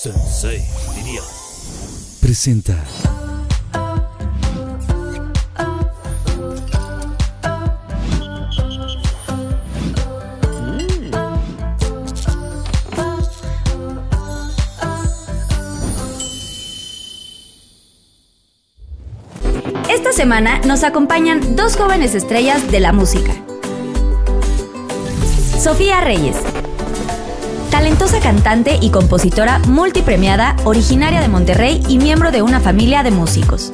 Sensei, diría. Presenta. Esta semana nos acompañan dos jóvenes estrellas de la música. Sofía Reyes, talentosa cantante y compositora multipremiada, originaria de Monterrey y miembro de una familia de músicos.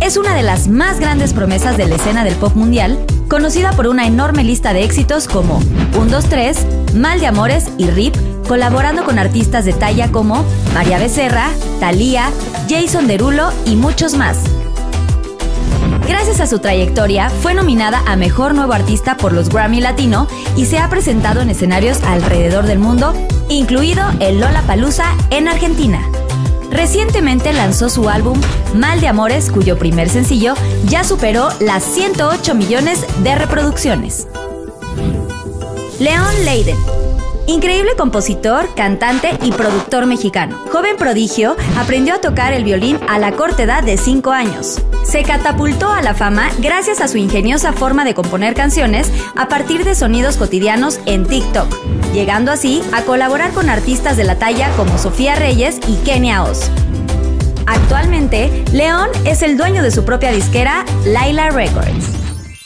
Es una de las más grandes promesas de la escena del pop mundial, conocida por una enorme lista de éxitos como 1, 2, 3, Mal de Amores y RIP, colaborando con artistas de talla como María Becerra, Thalía, Jason Derulo y muchos más. Gracias a su trayectoria, fue nominada a Mejor Nuevo Artista por los Grammy Latino y se ha presentado en escenarios alrededor del mundo, incluido el Lola Palusa en Argentina. Recientemente lanzó su álbum Mal de Amores, cuyo primer sencillo ya superó las 108 millones de reproducciones. León Leiden. Increíble compositor, cantante y productor mexicano. Joven prodigio, aprendió a tocar el violín a la corta edad de 5 años. Se catapultó a la fama gracias a su ingeniosa forma de componer canciones a partir de sonidos cotidianos en TikTok, llegando así a colaborar con artistas de la talla como Sofía Reyes y Kenia Oz. Actualmente, León es el dueño de su propia disquera, Laila Records.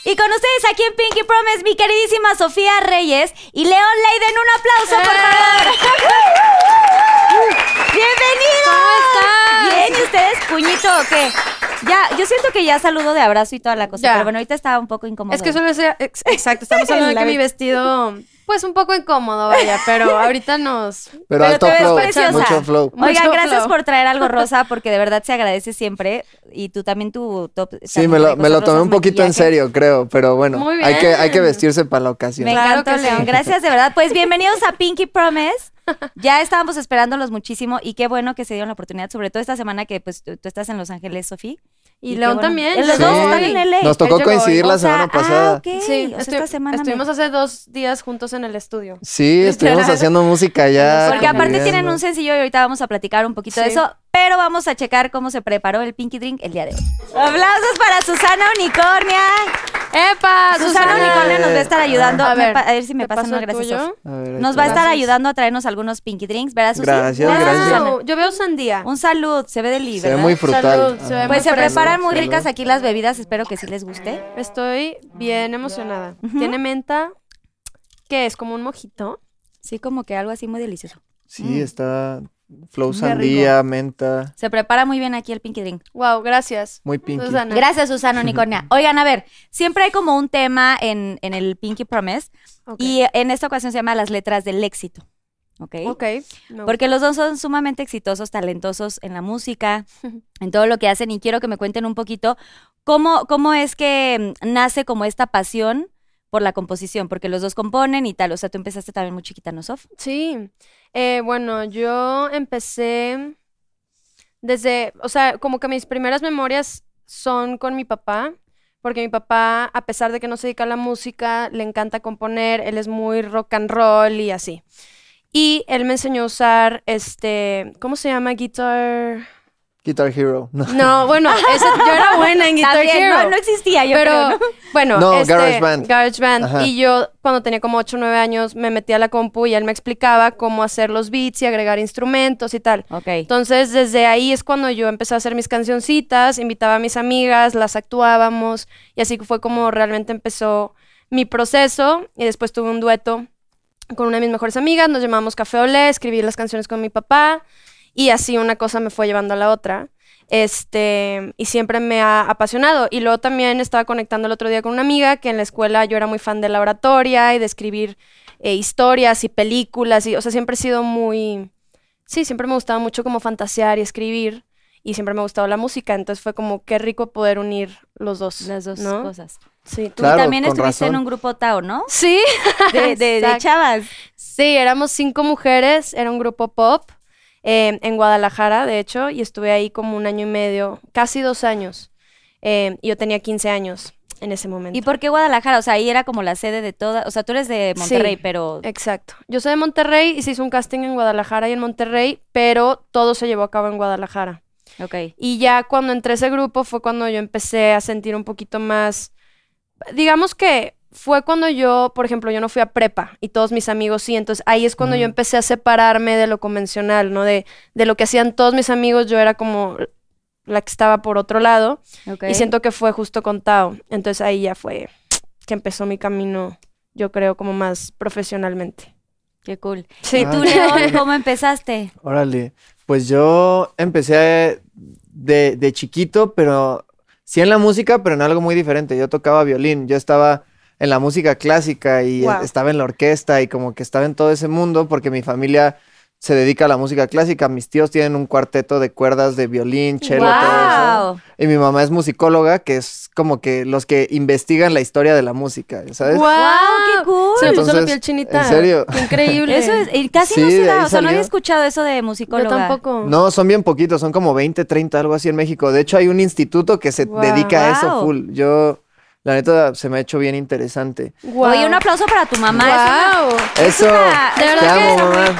Y con ustedes aquí en Pinky Promise, mi queridísima Sofía Reyes y León Leiden. Un aplauso, por favor. ¡Bienvenidos! ¿Cómo estás? Bien, ¿y ustedes? ¿Puñito o qué? Ya, yo siento que ya saludo de abrazo y toda la cosa, Ya. pero bueno, ahorita estaba un poco incómodo. Es que solo ese, ex- exacto, estamos hablando de que mi vestido, pues un poco incómodo, vaya, pero ahorita nos... Pero, Pero alto te flow, preciosa. mucho flow. Oigan, Mucho gracias flow. por traer algo rosa, porque de verdad se agradece siempre. Y tú también tu top. Sí, me lo, me lo tomé rosas, un poquito en serio, creo, pero bueno, Muy hay que, hay que bien. vestirse para la ocasión. Me Claro encantó, que sí. León. Gracias, de verdad. Pues bienvenidos a Pinky Promise. Ya estábamos esperándolos muchísimo y qué bueno que se dieron la oportunidad, sobre todo esta semana que pues tú, tú estás en Los Ángeles, Sofía. Y, León bueno. también. Los Sí. dos están en LA. Nos tocó coincidir hoy. la O sea, semana pasada. Ah, ok. Sí, O sea, estu- esta semana me- estuvimos hace dos días juntos en el estudio. Sí, estuvimos haciendo música ya. Porque aparte tienen un sencillo y ahorita vamos a platicar un poquito de eso, pero vamos a checar cómo se preparó el Pinky Drink el día de hoy. Aplausos para Susana Unicornia. ¡Epa! Susana Unicornia nos va a estar ayudando. A ver, a ver si me ¿te pasan ver, ahí Nos va a estar ayudando a traernos algunos Pinky Drinks, ¿verdad, Susi? Gracias, gracias. Wow, Yo veo sandía. Un salud, se ve deli, Se ve muy frutal. Salud, se ve Ajá. Pues se muy preparan muy Salud. ricas aquí las bebidas, espero que sí les guste. Estoy bien emocionada. Tiene menta, ¿qué es? ¿Como un mojito? Sí, como que algo así muy delicioso. Sí, está flow Qué sandía, menta, Se prepara muy bien aquí el Pinky Drink. Wow, gracias. muy pinky. Susana. Gracias, Susana Unicornia. Oigan, a ver, siempre hay como un tema en, en el Pinky Promise y en esta ocasión se llama las letras del éxito. ¿Ok? Ok. Porque los dos son sumamente exitosos, talentosos en la música, en todo lo que hacen y quiero que me cuenten un poquito cómo, cómo es que mm, nace como esta pasión por la composición, porque los dos componen y tal. O sea, tú empezaste también muy chiquita, ¿no, Sof? Sí, eh, bueno, yo empecé desde, o sea, como que mis primeras memorias son con mi papá, porque mi papá, a pesar de que no se dedica a la música, le encanta componer, él es muy rock and roll y así. Y él me enseñó a usar este, ¿cómo se llama? Guitar. Guitar Hero. No, No, bueno, yo era buena en Guitar También, Hero. No, no existía, yo pero creo, ¿no? bueno, No, este, GarageBand. GarageBand. Ajá. Y yo cuando tenía como 8 o 9 años me metí a la compu y él me explicaba cómo hacer los beats y agregar instrumentos y tal. Ok. Entonces, desde ahí es cuando yo empecé a hacer mis cancioncitas, invitaba a mis amigas, las actuábamos y así fue como realmente empezó mi proceso y después tuve un dueto con una de mis mejores amigas, nos llamamos Café Olé, escribí las canciones con mi papá y así una cosa me fue llevando a la otra. Este, y siempre me ha apasionado. Y luego también estaba conectando el otro día con una amiga que en la escuela yo era muy fan de la oratoria y de escribir eh, historias y películas. Y, o sea, siempre he sido muy. Sí, siempre me gustaba mucho como fantasear y escribir. Y siempre me ha gustado la música. Entonces fue como qué rico poder unir los dos. Las dos ¿no? cosas. Sí. Tú Claro, también estuviste en un grupo Tao, ¿no? Sí. De, de, de chavas. Sí, éramos cinco mujeres, era un grupo pop eh, en Guadalajara, de hecho, y estuve ahí como un año y medio, casi dos años. eh, y yo tenía 15 años. en ese momento. ¿Y por qué Guadalajara? O sea, ahí era como la sede de toda. O sea, tú eres de Monterrey, Sí. pero. Exacto. Yo soy de Monterrey y se hizo un casting en Guadalajara y en Monterrey, pero todo se llevó a cabo en Guadalajara. Ok. Y ya cuando entré a ese grupo fue cuando yo empecé a sentir un poquito más, digamos que fue cuando yo, por ejemplo, yo no fui a prepa y todos mis amigos sí, entonces ahí es cuando yo empecé a separarme de lo convencional, ¿no? De, de lo que hacían todos mis amigos, yo era como la que estaba por otro lado y siento que fue justo con Tao. Entonces ahí ya fue que empezó mi camino, yo creo, como más profesionalmente. Qué cool. Sí, ¿Y tú, León, cómo empezaste? Órale. Pues yo empecé de, de chiquito, pero sí en la música, pero en algo muy diferente. Yo tocaba violín, yo estaba en la música clásica y Wow. estaba en la orquesta y como que estaba en todo ese mundo porque mi familia se dedica a la música clásica. Mis tíos tienen un cuarteto de cuerdas de violín, cello, todo eso. ¡Wow! Y mi mamá es musicóloga, que es como que los que investigan la historia de la música, ¿sabes? ¡Wow! qué cool! Se me puso la piel chinita. ¿en serio? Qué increíble. Eso es, y casi Sí, no se da, o sea, no había escuchado eso de Yo musicóloga. tampoco. No, son bien poquitos, son como 20, 30, algo así en México. De hecho, hay un instituto que se Wow. dedica a eso Wow. full. Yo, la neta, se me ha hecho bien interesante. Guau. Oye, un aplauso para tu mamá. es una- Guau. Eso, una- De te verdad que amo, mamá.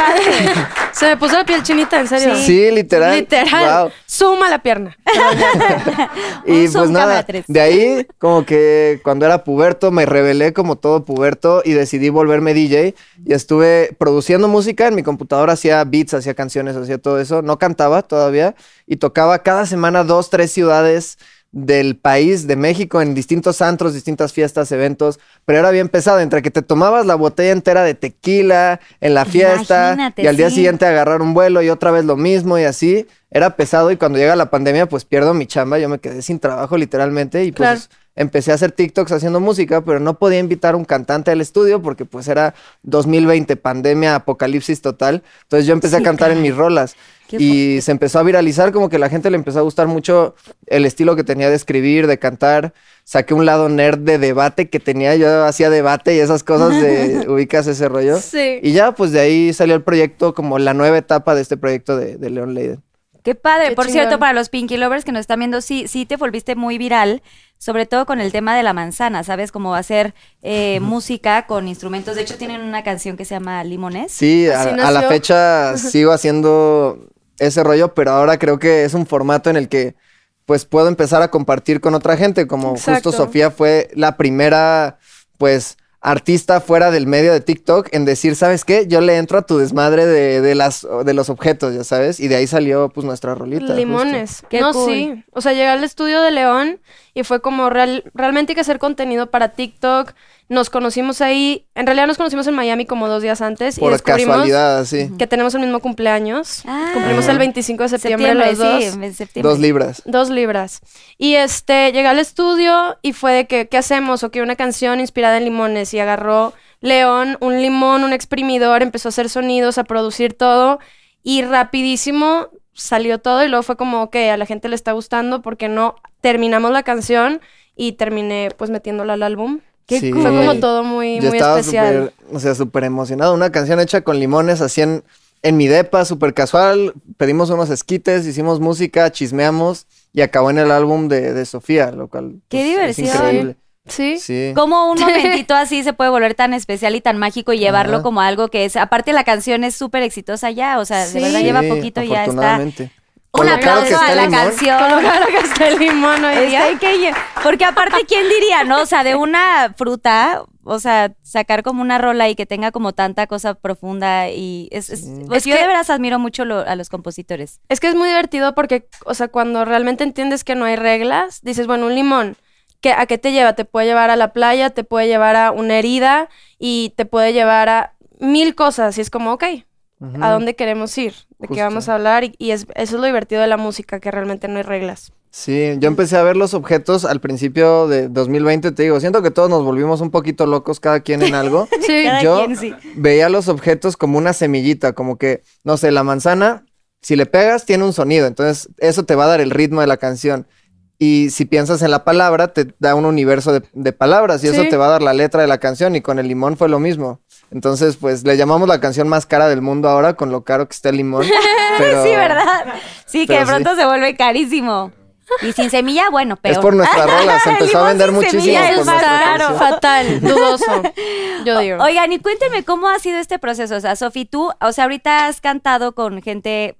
Se me puso la piel chinita, en serio. Sí, literal. Literal. Wow. Suma la pierna. Y pues nada, de ahí como que cuando era puberto me rebelé como todo puberto y decidí volverme DJ y estuve produciendo música en mi computadora, hacía beats, hacía canciones, hacía todo eso, no cantaba todavía y tocaba cada semana dos, tres ciudades del país, de México, en distintos antros, distintas fiestas, eventos, pero era bien pesado, entre que te tomabas la botella entera de tequila en la fiesta Imagínate, y al día sí. siguiente agarrar un vuelo y otra vez lo mismo y así, era pesado y cuando llega la pandemia pues pierdo mi chamba, yo me quedé sin trabajo literalmente y pues empecé a hacer TikToks haciendo música, pero no podía invitar a un cantante al estudio porque pues era 2020, pandemia, apocalipsis total, entonces yo empecé Sí, a cantar en mis rolas y se empezó a viralizar, como que la gente le empezó a gustar mucho el estilo que tenía de escribir, de cantar. Saqué un lado nerd de debate que tenía, yo hacía debate y esas cosas de ubicas ese rollo. Sí. Y ya, pues de ahí salió el proyecto, como la nueva etapa de este proyecto de, de Leon Leiden. Qué padre. Qué Por chingón. cierto, para los Pinky Lovers que nos están viendo, sí, sí te volviste muy viral, sobre todo con el tema de la manzana, ¿sabes? Como hacer eh, música con instrumentos. De hecho, tienen una canción que se llama Limones. Sí, a, Así a la fecha sigo haciendo ese rollo, pero ahora creo que es un formato en el que pues puedo empezar a compartir con otra gente, como Exacto. justo Sofía fue la primera pues artista fuera del medio de TikTok en decir, ¿sabes qué? Yo le entro a tu desmadre de, de las, de los objetos, ya sabes, y de ahí salió pues nuestra rolita. justo. Limones. Qué no, cool. sí. O sea, llegué al estudio de León y fue como real, realmente hay que hacer contenido para TikTok. Nos conocimos ahí. En realidad nos conocimos en Miami como dos días antes y Por descubrimos casualidad, así. que tenemos el mismo cumpleaños. Ah. Cumplimos el 25 de septiembre, Septiembre, los dos. sí, septiembre. Dos libras. Dos libras. Y este, llegué al estudio y fue de que, ¿qué hacemos? O que una canción inspirada en limones. Y agarró León un limón, un exprimidor, empezó a hacer sonidos, a producir todo. Y rapidísimo salió todo. Y luego fue como, ok, a la gente le está gustando porque no terminamos la canción y terminé pues metiéndola al álbum. Qué Sí. cool. Fue como todo muy, Yo muy estaba especial. súper, o sea, súper emocionado. Una canción hecha con limones, así en, en mi depa, súper casual. Pedimos unos esquites, hicimos música, chismeamos y acabó en el álbum de, de Sofía, lo cual Qué pues, es increíble. Sí. Sí. Como un momentito así se puede volver tan especial y tan mágico y llevarlo Ajá. como algo que es. Aparte, la canción es súper exitosa ya, o sea, Sí. de verdad lleva poquito y ya está. Un aplauso a la limón. canción. Con lo claro que está el limón hoy día. Porque aparte, ¿quién diría, no? O sea, de una fruta, o sea, sacar como una rola y que tenga como tanta cosa profunda y es... es- pues Es yo que- de veras admiro mucho lo- a los compositores. Es que es muy divertido porque, o sea, cuando realmente entiendes que no hay reglas, dices, bueno, un limón, ¿qué, ¿a qué te lleva? Te puede llevar a la playa, te puede llevar a una herida y te puede llevar a mil cosas. Y es como, ok. ¿a dónde queremos ir? ¿De qué vamos a hablar? Y, y es, eso es lo divertido de la música, que realmente no hay reglas. Sí, yo empecé a ver los objetos al principio de 2020, te digo, siento que todos nos volvimos un poquito locos cada quien en algo. Sí, Cada yo quien sí. veía los objetos como una semillita, como que, no sé, la manzana, si le pegas, tiene un sonido, entonces eso te va a dar el ritmo de la canción. Y si piensas en la palabra, te da un universo de, de palabras y eso te va a dar la letra de la canción. Y con el limón fue lo mismo. Entonces, pues le llamamos la canción más cara del mundo ahora con lo caro que está el limón. Pero, Sí, ¿verdad? Sí, que de sí. pronto se vuelve carísimo. Y sin semilla, bueno, peor. Es por nuestra rola, se empezó a vender muchísimo por es canción. Fatal, dudoso. Yo digo. Oigan, y cuénteme cómo ha sido este proceso. O sea, Sofi, tú, o sea, ahorita has cantado con gente,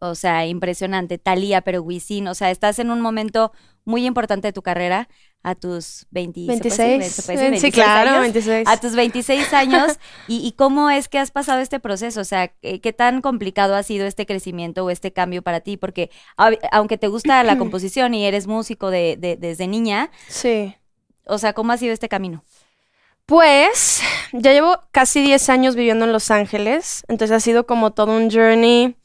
o sea, impresionante, Talía, pero Wisin, o sea, estás en un momento muy importante de tu carrera, a tus 20, ¿se puede decir? 26. ¿Se puede decir? Sí, 26 claro, años. 26. A tus 26 años, y, y cómo es que has pasado este proceso? O sea, ¿qué, qué tan complicado ha sido este crecimiento o este cambio para ti? Porque a- aunque te gusta la composición y eres músico de, de- desde niña, Sí. o sea, ¿cómo ha sido este camino? Pues ya llevo casi 10 años viviendo en Los Ángeles, entonces ha sido como todo un journey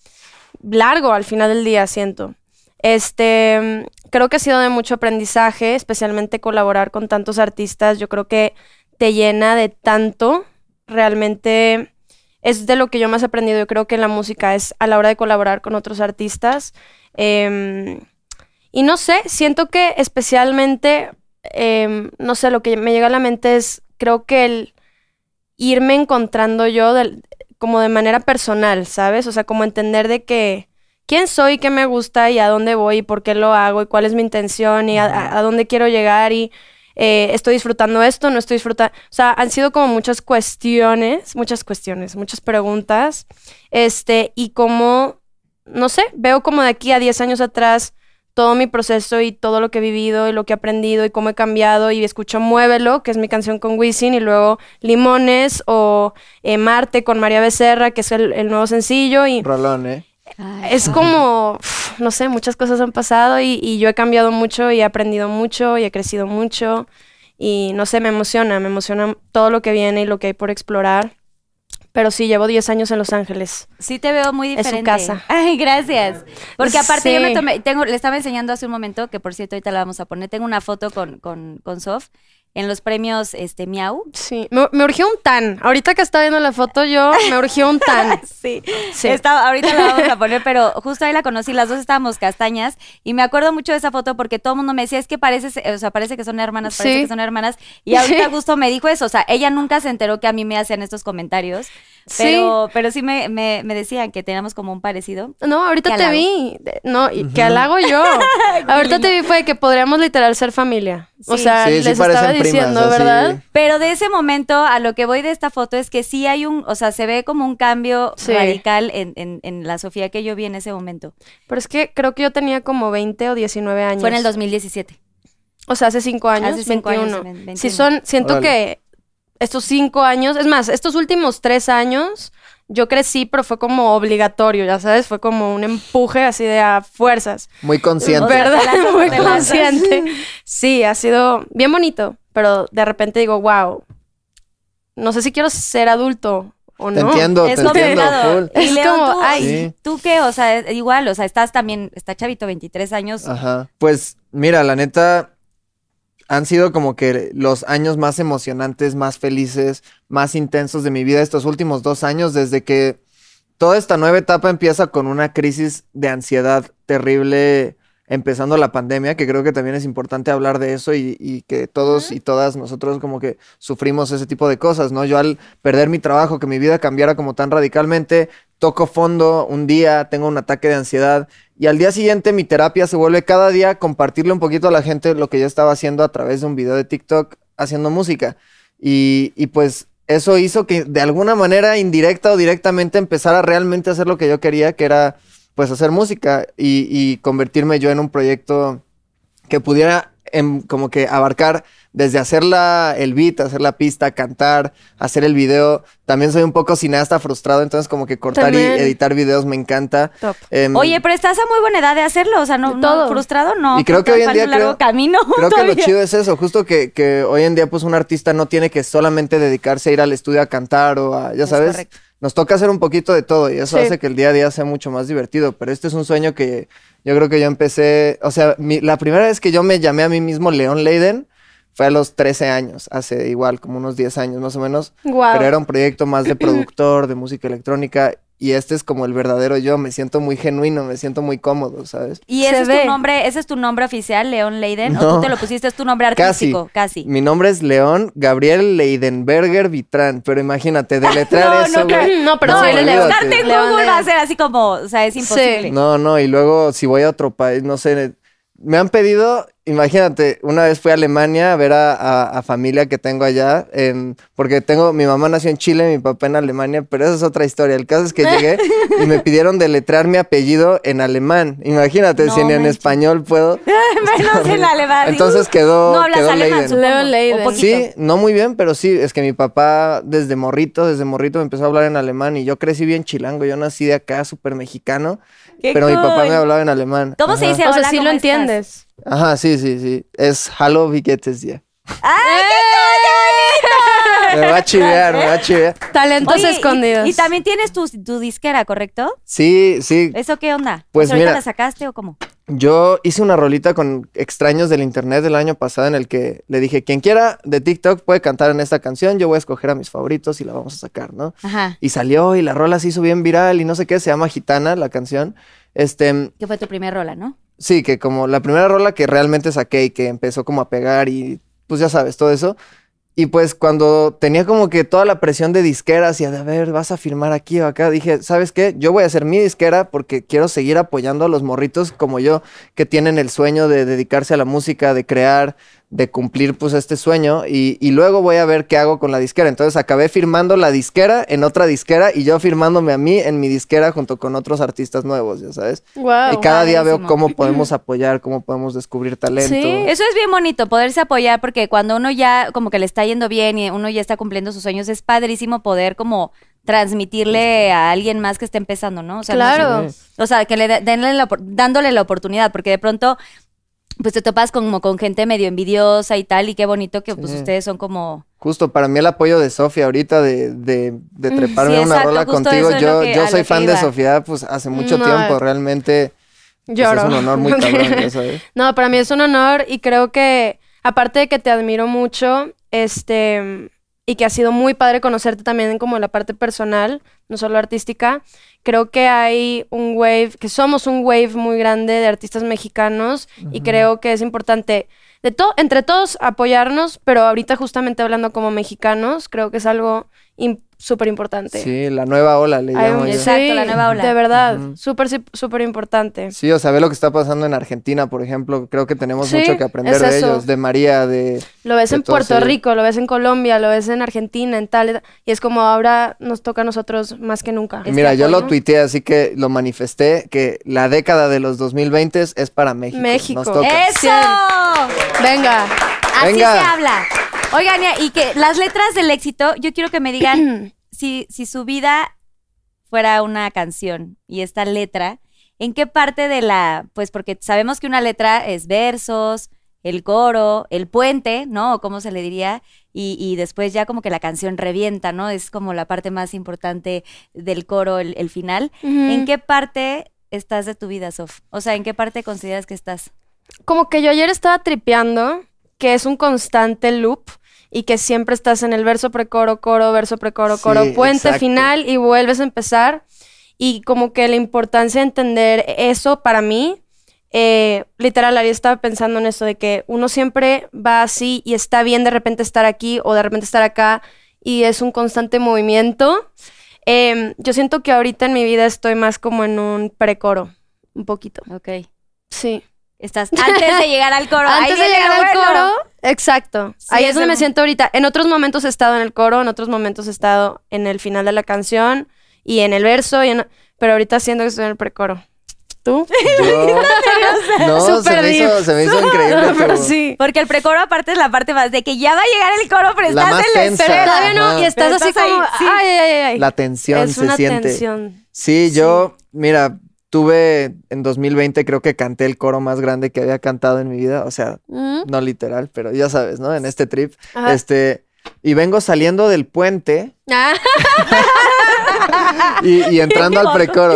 largo al final del día, siento. Este, creo que ha sido de mucho aprendizaje, especialmente colaborar con tantos artistas. Yo creo que te llena de tanto. Realmente es de lo que yo más he aprendido. Yo creo que en la música es a la hora de colaborar con otros artistas. Em, y no sé, siento que especialmente, em, no sé, lo que me llega a la mente es, creo que el irme encontrando yo como de manera personal, ¿sabes? O sea, como entender de que quién soy, qué me gusta y a dónde voy y por qué lo hago y cuál es mi intención y a dónde quiero llegar y eh, estoy disfrutando esto, no estoy disfrutando. O sea, han sido como muchas cuestiones, muchas cuestiones, muchas preguntas. Este, y como, no sé, veo como de aquí a 10 años atrás todo mi proceso y todo lo que he vivido y lo que he aprendido y cómo he cambiado y escucho Muévelo, que es mi canción con Wisin, y luego Limones o eh, Marte con María Becerra, que es el, el nuevo sencillo y Rolón, ¿eh? es como, no sé, muchas cosas han pasado y, y yo he cambiado mucho y he aprendido mucho y he crecido mucho y no sé, me emociona, me emociona todo lo que viene y lo que hay por explorar. Pero sí, llevo 10 años en Los Ángeles. Sí te veo muy Es su diferente. casa. Ay, gracias. Porque aparte yo me tomé, tengo, le estaba enseñando hace un momento, que por cierto ahorita la vamos a poner, tengo una foto con, con, con Sof en los premios este Miau. Sí, me, me urgió un tan. Ahorita que estaba viendo la foto yo, me urgió un tan. Sí. Sí. Estaba- ahorita la vamos a poner, pero justo ahí la conocí, las dos estábamos castañas y me acuerdo mucho de esa foto porque todo el mundo me decía, es que parece, o sea, parece que son hermanas, parece Sí. que son hermanas. Y ahorita Gusto me dijo eso, o sea, ella nunca se enteró que a mí me hacían estos comentarios, Sí. pero, pero sí me, me, me decían que teníamos como un parecido. No, ahorita te vi. No, y que halago yo. ahorita te vi fue que podríamos literal ser familia. O Sí. sea, Sí, sí les estaba primas, diciendo, así. ¿verdad? Pero de ese momento, a lo que voy de esta foto es que sí hay un, o sea, se ve como un cambio Sí. radical en, en, en la Sofía que yo vi en ese momento. Pero es que creo que yo tenía como 20 o 19 años. Fue en el 2017. O sea, hace cinco años, Hace cinco años, 21. ven- 21. Sí, son, siento Órale. Estos cinco años, es más, estos últimos tres años, yo crecí, pero fue como obligatorio, ya sabes, fue como un empuje así de a fuerzas. Muy consciente. O sea, ¿Verdad? Muy consciente. Sí, ha sido bien bonito, pero de repente digo, wow, no sé si quiero ser adulto o Te no. entiendo, es te entiendo, full. Y Es León, como, tú, ay. Sí. ¿tú qué? O sea, es- igual, o sea, estás también, está chavito, 23 años. Ajá. Pues mira, la neta, han sido como que los años más emocionantes, más felices, más intensos de mi vida estos últimos dos años, desde que toda esta nueva etapa empieza con una crisis de ansiedad terrible, empezando la pandemia, que creo que también es importante hablar de eso y, y que todos y todas nosotros como que sufrimos ese tipo de cosas, ¿no? Yo al perder mi trabajo, que mi vida cambiara como tan radicalmente, toco fondo un día, tengo un ataque de ansiedad y al día siguiente mi terapia se vuelve cada día compartirle un poquito a la gente lo que yo estaba haciendo a través de un video de TikTok haciendo música. Y, y pues eso hizo que de alguna manera indirecta o directamente empezara realmente a hacer lo que yo quería, que era pues hacer música y, y convertirme yo en un proyecto que pudiera em, como que abarcar desde hacer la, el beat, hacer la pista, cantar, hacer el video. También soy un poco cineasta frustrado, entonces como que cortar También. y editar videos me encanta. Top. Em, Oye, pero estás a muy buena edad de hacerlo, o sea, no, De no todo. frustrado, no. Y creo que te hoy en día un largo creo- camino Creo que lo chido es eso, justo que, que hoy en día pues un artista no tiene que solamente dedicarse a ir al estudio a cantar o a, ya Es sabes, correcto. Nos toca hacer un poquito de todo y eso Sí. hace que el día a día sea mucho más divertido, pero este es un sueño que yo creo que yo empecé, o sea, mi- la primera vez que yo me llamé a mí mismo León Leiden fue a los 13 años, hace igual como unos 10 años más o menos, Wow. pero era un proyecto más de productor, de música electrónica y este es como el verdadero yo, me siento muy genuino, me siento muy cómodo, ¿sabes? ¿Y Se ese es ve. tu nombre, ese es tu nombre oficial, León Leiden? ¿O No. tú te lo pusiste, es tu nombre Casi. artístico? Casi. Mi nombre es León Gabriel Leidenberger Vitrán, pero imagínate, deletrear No, eso, no, güey. No, pero no, sí, el León. Google va a ser así como, o sea, es imposible. No, no, y luego si voy a otro país, no sé, me han pedido, imagínate, una vez fui a Alemania a ver a, a- a familia que tengo allá, en- porque tengo, mi mamá nació en Chile, mi papá en Alemania, pero esa es otra historia. El caso es que llegué y me pidieron deletrear mi apellido en alemán. Imagínate, No si ni en español puedo. Menos en alemán. Entonces quedó, No hablas quedó alemán, Leiden. Un. Sí, no muy bien, pero sí, es que mi papá desde morrito, desde morrito me empezó a hablar en alemán y yo crecí bien chilango, yo nací de acá, súper mexicano, Qué pero mi papá cool. me hablaba en alemán. ¿Cómo se Ajá. dice O sea, hola, sí ¿cómo lo estás? entiendes. Ajá, sí, sí, sí. Es Hallo, wie geht es dir? ¡Ay, qué Me va a chivear, me va a chivear. Talentos Oye, escondidos. Y, también tienes tu, tu disquera, ¿correcto? Sí, sí. ¿Eso qué onda? Pues O sea, ¿Ahorita mira. la sacaste o cómo? Yo hice una rolita con extraños del internet del año pasado en el que le dije, quien quiera de TikTok puede cantar en esta canción, yo voy a escoger a mis favoritos y la vamos a sacar, ¿no? Ajá. Y salió y la rola se hizo bien viral y no sé qué, se llama Gitana la canción. Este, Que fue tu primer rola, ¿no? Sí, que como la primera rola que realmente saqué y que empezó como a pegar y pues ya sabes, todo eso. Y pues cuando tenía como que toda la presión de disqueras y de, a ver, vas a firmar aquí o acá, dije, ¿sabes qué? Yo voy a hacer mi disquera porque quiero seguir apoyando a los morritos como yo, que tienen el sueño de dedicarse a la música, de crear, de cumplir pues este sueño. Y, y luego voy a ver qué hago con la disquera. Entonces acabé firmando la disquera en otra disquera y yo firmándome a mí en mi disquera junto con otros artistas nuevos, ya sabes. Wow. Y cada día veo cómo podemos apoyar, cómo podemos descubrir talento. Sí, Eso es bien bonito, poderse apoyar, porque cuando uno ya como que le está yendo bien y uno ya está cumpliendo sus sueños, es padrísimo poder como transmitirle a alguien más que esté empezando, ¿no? O sea, no Claro. O sea, que le de- denle la dándole la oportunidad, porque de pronto, pues te topas como con gente medio envidiosa y tal, y qué bonito que pues Sí. ustedes son como... Justo para mí el apoyo de Sofía ahorita de, de, de treparme sí, una rola contigo. Yo, que- yo soy fan de. Sofía pues hace mucho No, tiempo. Realmente pues, Lloro. es un honor muy cabrón, sabes. No, para mí es un honor y creo que, aparte de que te admiro mucho, este, y que ha sido muy padre conocerte también en como la parte personal, no solo artística, creo que hay un wave, que somos un wave muy grande de artistas mexicanos y creo que es importante de to- entre todos apoyarnos, pero ahorita justamente hablando como mexicanos, creo que es algo súper importante. Sí, la nueva ola le llamo un- yo. Exacto, la nueva ola. De verdad, Ujú. súper, sí- súper importante. Sí, o sea, ve lo que está pasando en Argentina, por ejemplo. Creo que tenemos Sí, mucho que aprender es de ellos, de María, de... Lo ves de en Puerto ese- Rico, lo ves en Colombia, lo ves en Argentina, en tal. Y es como ahora nos toca a nosotros más que nunca. Este Mira, yo lo tuiteé, así que lo manifesté, que la década de los 2020 es para México. México. Nos toca. ¡Eso! Venga. Así Venga. se habla. Oigan, y que las letras del éxito, yo quiero que me digan si, si su vida fuera una canción y esta letra, ¿en qué parte de la, pues porque sabemos que una letra es versos, el coro, el puente, ¿no? O cómo se le diría, y, y después ya como que la canción revienta, ¿no? Es como la parte más importante del coro, el, el final. ¿En qué parte estás de tu vida, Sof? O sea, ¿en qué parte consideras que estás? Como que yo ayer estaba tripeando que es un constante loop y que siempre estás en el verso precoro, coro, verso precoro, Sí, coro, puente exacto. final y vuelves a empezar. Y como que la importancia de entender eso para mí, eh, literal, ayer estaba pensando en eso de que uno siempre va así y está bien de repente estar aquí o de repente estar acá y es un constante movimiento. Em, yo siento que ahorita en mi vida estoy más como en un precoro, un poquito. Ok. Sí. Estás antes de llegar al coro. Antes de llegar al bueno. coro, exacto. Sí, Ahí es es donde me siento ahorita. En otros momentos he estado en el coro, en otros momentos he estado en el final de la canción y en el verso, y en- pero ahorita siento que estoy en el precoro. ¿Tú? Yo... No, se me, hizo, deep. se me hizo increíble. pero sí. Porque el precoro aparte es la parte más de que ya va a llegar el coro, pero La estás más en la tensa. espera. Todavía no, y estás Pero así estás ahí, como, sí. ay, ay, ay, ay. La tensión es se una siente. tensión. Sí, yo, mira, tuve en 2020 creo que canté el coro más grande que había cantado en mi vida, o sea, Mm, no literal, pero ya sabes, ¿no? En este trip, Ajá. este, y vengo saliendo del puente ah, y, y entrando al precoro,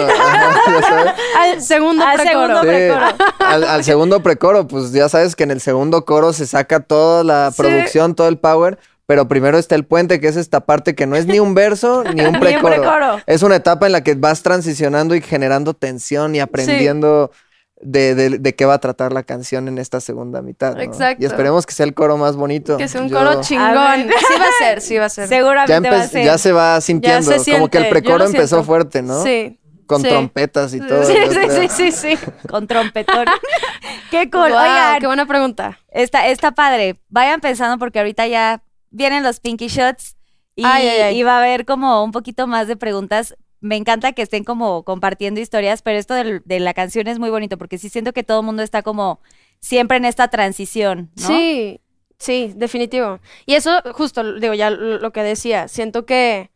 al segundo Al precoro. segundo Sí, precoro. al, al segundo precoro, pues ya sabes que en el segundo coro se saca toda la Sí. producción, todo el power, pero primero está el puente, que es esta parte que no es ni un verso ni un Ni un precoro. Es una etapa en la que vas transicionando y generando tensión y aprendiendo de, de- de qué va a tratar la canción en esta segunda mitad. ¿no? Exacto. Y esperemos que sea el coro más bonito. Que sea un Yo- coro chingón. Sí va a ser, sí va a ser. Seguramente Ya, va a ser. ya se va sintiendo, se como que el precoro empezó siento. fuerte, ¿no? Sí. Con sí. trompetas y todo. Sí, sí, sí, sí, sí. Con trompetón. Qué cool. Wow, Oigan, qué buena pregunta. está, está padre. Vayan pensando porque ahorita ya vienen los Pinky Shots y, Ay, ay, ay. y va a haber como un poquito más de preguntas. Me encanta que estén como compartiendo historias, pero esto de, la canción es muy bonito porque sí siento que todo el mundo está como siempre en esta transición, ¿no? Sí, sí, definitivo. Y eso, justo, digo, ya lo lo que decía, siento que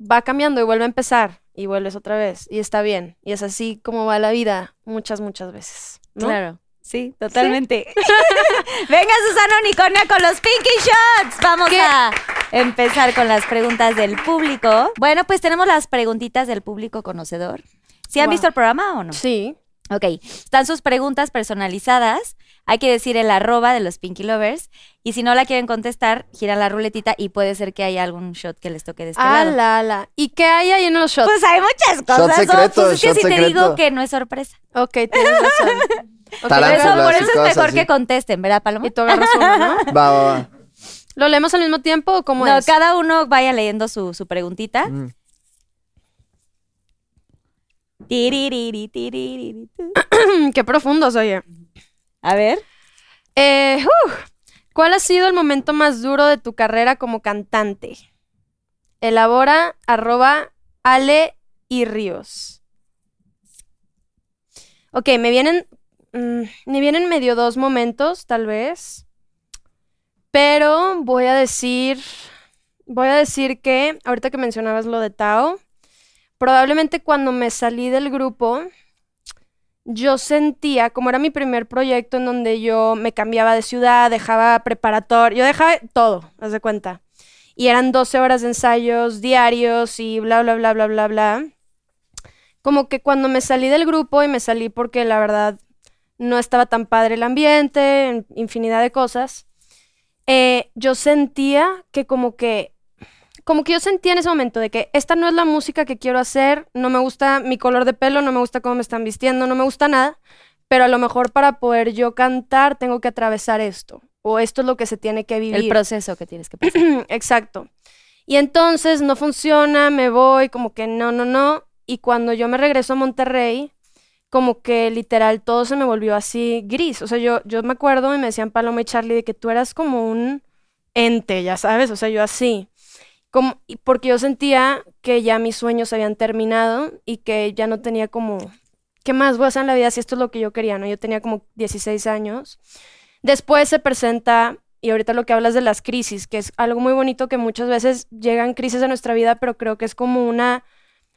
va cambiando y vuelve a empezar y vuelves otra vez y está bien. Y es así como va la vida muchas, muchas veces. ¿no? Claro. Sí, totalmente. Venga, Susana Unicornia con los Pinky Shots. Vamos ¿Qué? a empezar con las preguntas del público. Bueno, pues tenemos las preguntitas del público conocedor. ¿Sí han Wow. visto el programa o no? Sí. Ok, están sus preguntas personalizadas. Hay que decir el arroba de los Pinky Lovers. Y si no la quieren contestar, gira la ruletita y puede ser que haya algún shot que les toque de este lado. Ala, ala. ¿Y qué hay ahí en los shots? Pues hay muchas cosas. ¿no? secreto, Pues es que shot si te digo que no es sorpresa. ok, tienes razón. Ok, Por Tarántulas eso, por eso es mejor así. que contesten, ¿verdad, Paloma? Y tú agarras uno, ¿no? Va, va, va. ¿Lo leemos al mismo tiempo o cómo No, es? cada uno vaya leyendo su, su preguntita. Mm. Qué profundos, oye. A ver. Eh, uf. ¿Cuál ha sido el momento más duro de tu carrera como cantante? Elabora arroba Ale y Ríos. Ok, me vienen. mm, me vienen medio dos momentos, tal vez. Pero voy a decir. Voy a decir que, ahorita que mencionabas lo de Tao, probablemente cuando me salí del grupo, yo sentía, como era mi primer proyecto en donde yo me cambiaba de ciudad, dejaba preparatorio, yo dejaba todo, haz de cuenta. Y eran 12 horas de ensayos diarios y bla, bla, bla, bla, bla, bla. Como que cuando me salí del grupo y me salí porque la verdad no estaba tan padre el ambiente, en- infinidad de cosas, eh, yo sentía que como que como que yo sentía en ese momento de que esta no es la música que quiero hacer, no me gusta mi color de pelo, no me gusta cómo me están vistiendo, no me gusta nada, pero a lo mejor para poder yo cantar tengo que atravesar esto, o esto es lo que se tiene que vivir. El proceso que tienes que pasar. Exacto. Y entonces no funciona, me voy, como que no, no, no. Y cuando yo me regreso a Monterrey, como que literal todo se me volvió así gris. O sea, yo, yo me acuerdo y me decían Paloma y Charlie de que tú eras como un ente, ya sabes, o sea, yo así. Como, porque yo sentía que ya mis sueños habían terminado y que ya no tenía como, ¿qué más voy a hacer en la vida si esto es lo que yo quería, no? Yo tenía como 16 años. Después se presenta, y ahorita lo que hablas de las crisis, que es algo muy bonito que muchas veces llegan crisis a nuestra vida, pero creo que es como una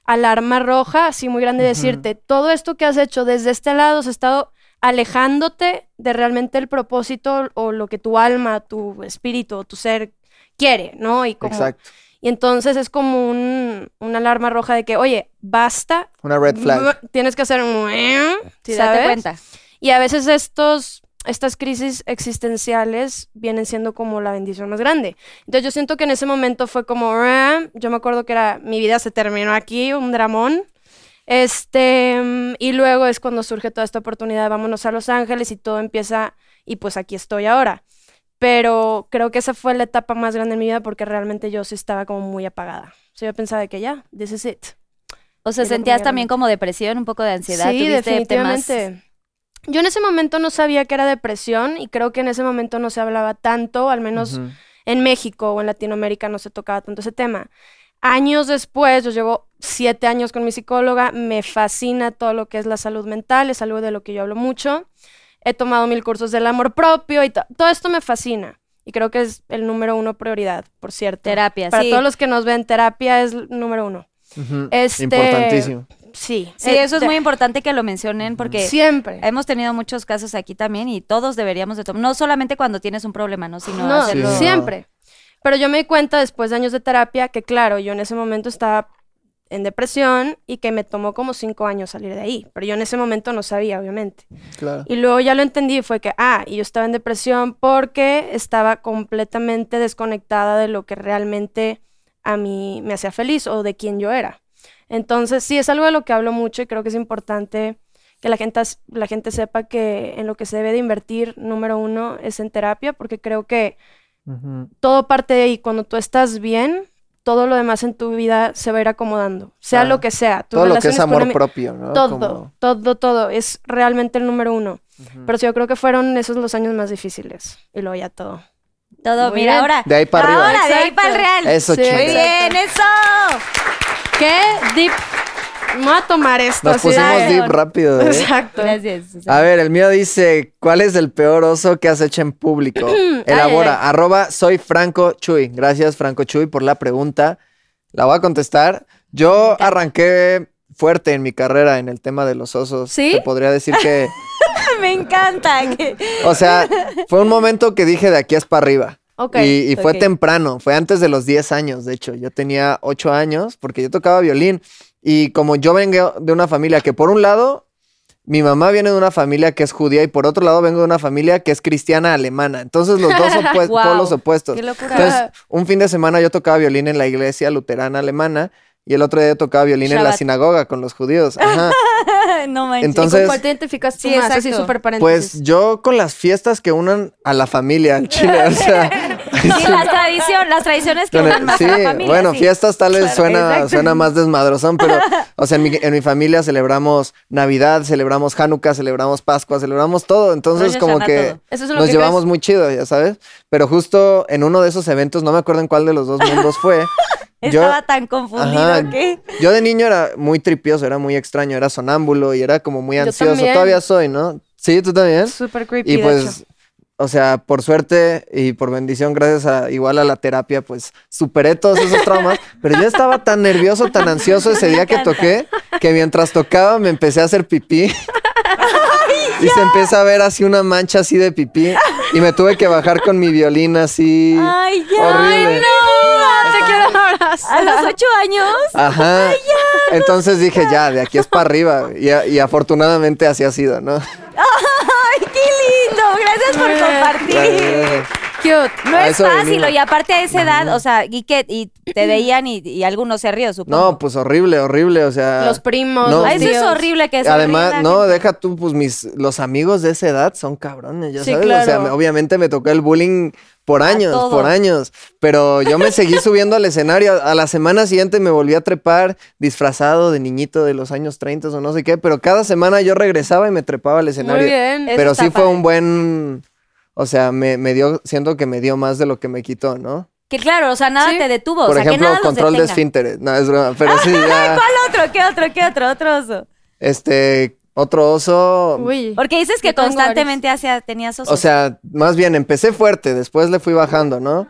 alarma roja, así muy grande, decirte, todo esto que has hecho desde este lado has estado alejándote de realmente el propósito o lo que tu alma, tu espíritu, tu ser quiere, ¿no? Y como Exacto. Y entonces es como un, una alarma roja de que, oye, basta. Una red flag. Tienes que hacer un... Date cuenta. Y a veces estos, estas crisis existenciales vienen siendo como la bendición más grande. Entonces yo siento que en ese momento fue como, yo me acuerdo que era, mi vida se terminó aquí, un dramón. Este, y luego es cuando surge toda esta oportunidad, vámonos a Los Ángeles y todo empieza, y pues aquí estoy ahora. Pero creo que esa fue la etapa más grande en mi vida porque realmente yo sí estaba como muy apagada. O sea, yo pensaba de que ya, this is it. O sea, sentías también como depresión, un poco de ansiedad. Sí, ¿Tuviste definitivamente. temas- Yo en ese momento no sabía que era depresión y creo que en ese momento no se hablaba tanto, al menos en México o en Latinoamérica no se tocaba tanto ese tema. Años después, yo llevo siete años con mi psicóloga, me fascina todo lo que es la salud mental, es algo de lo que yo hablo mucho. He tomado mil cursos del amor propio y to- todo esto me fascina. Y creo que es el número uno prioridad, por cierto. Terapia, Para sí. todos los que nos ven, terapia es el número uno. Ujú. Este, Importantísimo. Sí. Sí, eso es muy importante que lo mencionen porque Siempre. hemos tenido muchos casos aquí también y todos deberíamos de tomar, no solamente cuando tienes un problema, ¿no? Sino No, hacerlo. Sí. siempre. Pero yo me di cuenta después de años de terapia que, claro, yo en ese momento estaba en depresión y que me tomó como cinco años salir de ahí. Pero yo en ese momento no sabía, obviamente. Claro. Y luego ya lo entendí, fue que, ah, y yo estaba en depresión porque estaba completamente desconectada de lo que realmente a mí me hacía feliz o de quién yo era. Entonces, sí, es algo de lo que hablo mucho y creo que es importante que la gente, la gente sepa que en lo que se debe de invertir, número uno, es en terapia, porque creo que Ujú. todo parte de ahí. Cuando tú estás bien, todo lo demás en tu vida se va a ir acomodando, sea Ah. lo que sea. tus Todo lo que es amor propio, ¿no? Todo, Como- todo, todo. Es realmente el número uno. Pero sí, yo creo que fueron esos los años más difíciles. Y luego ya todo. Todo, Muy mira, bien. ahora. De ahí para arriba. Ahora, de ahí para el real. Eso, Sí, Muy bien, eso. ¿Qué? Deep. Me voy a tomar esto. Nos pusimos deep rápido, ¿eh? Exacto. Gracias. A ver, el mío dice, ¿cuál es el peor oso que has hecho en público? Elabora, ay. arroba soy Franco Chuy. Gracias, Franco Chuy, por la pregunta. La voy a contestar. Yo arranqué fuerte en mi carrera en el tema de los osos. ¿Sí? Te podría decir que, Me encanta. que- o sea, fue un momento que dije de aquí es para arriba. Ok, y, y fue ok. temprano, fue antes de los 10 años, de hecho. Yo tenía 8 años porque yo tocaba violín. Y como yo vengo de una familia que por un lado, mi mamá viene de una familia que es judía y por otro lado vengo de una familia que es cristiana alemana. Entonces los dos opue- Guau, polos opuestos. Qué locura. Entonces, un fin de semana yo tocaba violín en la iglesia luterana alemana y el otro día yo tocaba violín en la sinagoga con los judíos. Ajá. no manches. Entonces- ¿Con cuál te identificas tú Sí, más? Así paréntesis. Pues yo con las fiestas que unan a la familia al chile, o sea, Sí, las, tradición, las tradiciones que unan más sí, a la familia. bueno, sí. fiestas tal vez Claro, suena, suena más desmadrozón, pero, o sea, en mi, en mi familia celebramos Navidad, celebramos Hanukkah, celebramos Pascua, celebramos todo. Entonces, Rosh como que es nos que llevamos crees. muy chido, ya sabes. Pero justo en uno de esos eventos, no me acuerdo en cuál de los dos mundos fue. yo, Estaba tan confundido Ajá, que... yo de niño era muy tripioso, era muy extraño, era sonámbulo y era como muy ansioso. Todavía soy, ¿no? Sí, tú también. Súper creepy, Y pues. O sea, por suerte y por bendición, gracias a igual a la terapia, pues superé todos esos traumas. pero yo estaba tan nervioso, tan ansioso ese día que toqué, que mientras tocaba me empecé a hacer pipí. y se empieza a ver así una mancha así de pipí. Y me tuve que bajar con mi violín así. ¡Ay, ya! Horrible. Te quiero abrazar. A los ocho años. Ajá. Entonces dije, ya, de aquí es para arriba. Y, y afortunadamente así ha sido, ¿no? ¡Ay, qué lindo! Gracias por Muy bien. Cute. No A es eso fácil, venimos. y aparte a esa edad, o sea, y que y te veían y, y algunos se río, supongo. No, pues horrible, horrible. O sea. Los primos, no, los Ah, eso es tíos. horrible que se Además, no, deja tú, pues mis, los amigos de esa edad son cabrones, ya Sí, sabes. O sea, claro. me- obviamente me tocó el bullying por años, todo. por años. Pero yo me seguí subiendo al escenario. A la semana siguiente me volví a trepar disfrazado de niñito de los años 30 o no sé qué. Pero cada semana yo regresaba y me trepaba al escenario. Muy bien. Eso Pero está sí fue padre. un buen. O sea, me, me dio, siento que me dio más de lo que me quitó, ¿no? Que claro, o sea, nada Sí. te detuvo. Por o sea, ejemplo, que nada los control de esfínteres. No, es broma. Pero sí, ya. ¿Cuál otro? ¿Qué otro? ¿Qué otro? Otro oso. Este, otro oso. Uy. Porque dices que constantemente hacía, tenías osos. O sea, más bien empecé fuerte, después le fui bajando, ¿no?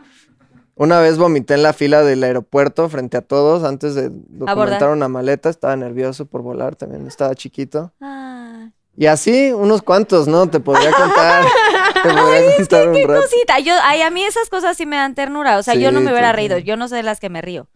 Una vez vomité en la fila del aeropuerto frente a todos antes de documentar una maleta. Estaba nervioso por volar también, estaba chiquito. Ah. Y así, unos cuantos, ¿no? Te podría contar. Podría contar un Qué cosita. Yo, ay, a mí esas cosas sí me dan ternura. O sea, yo no me hubiera reído. Yo no soy de las que me río.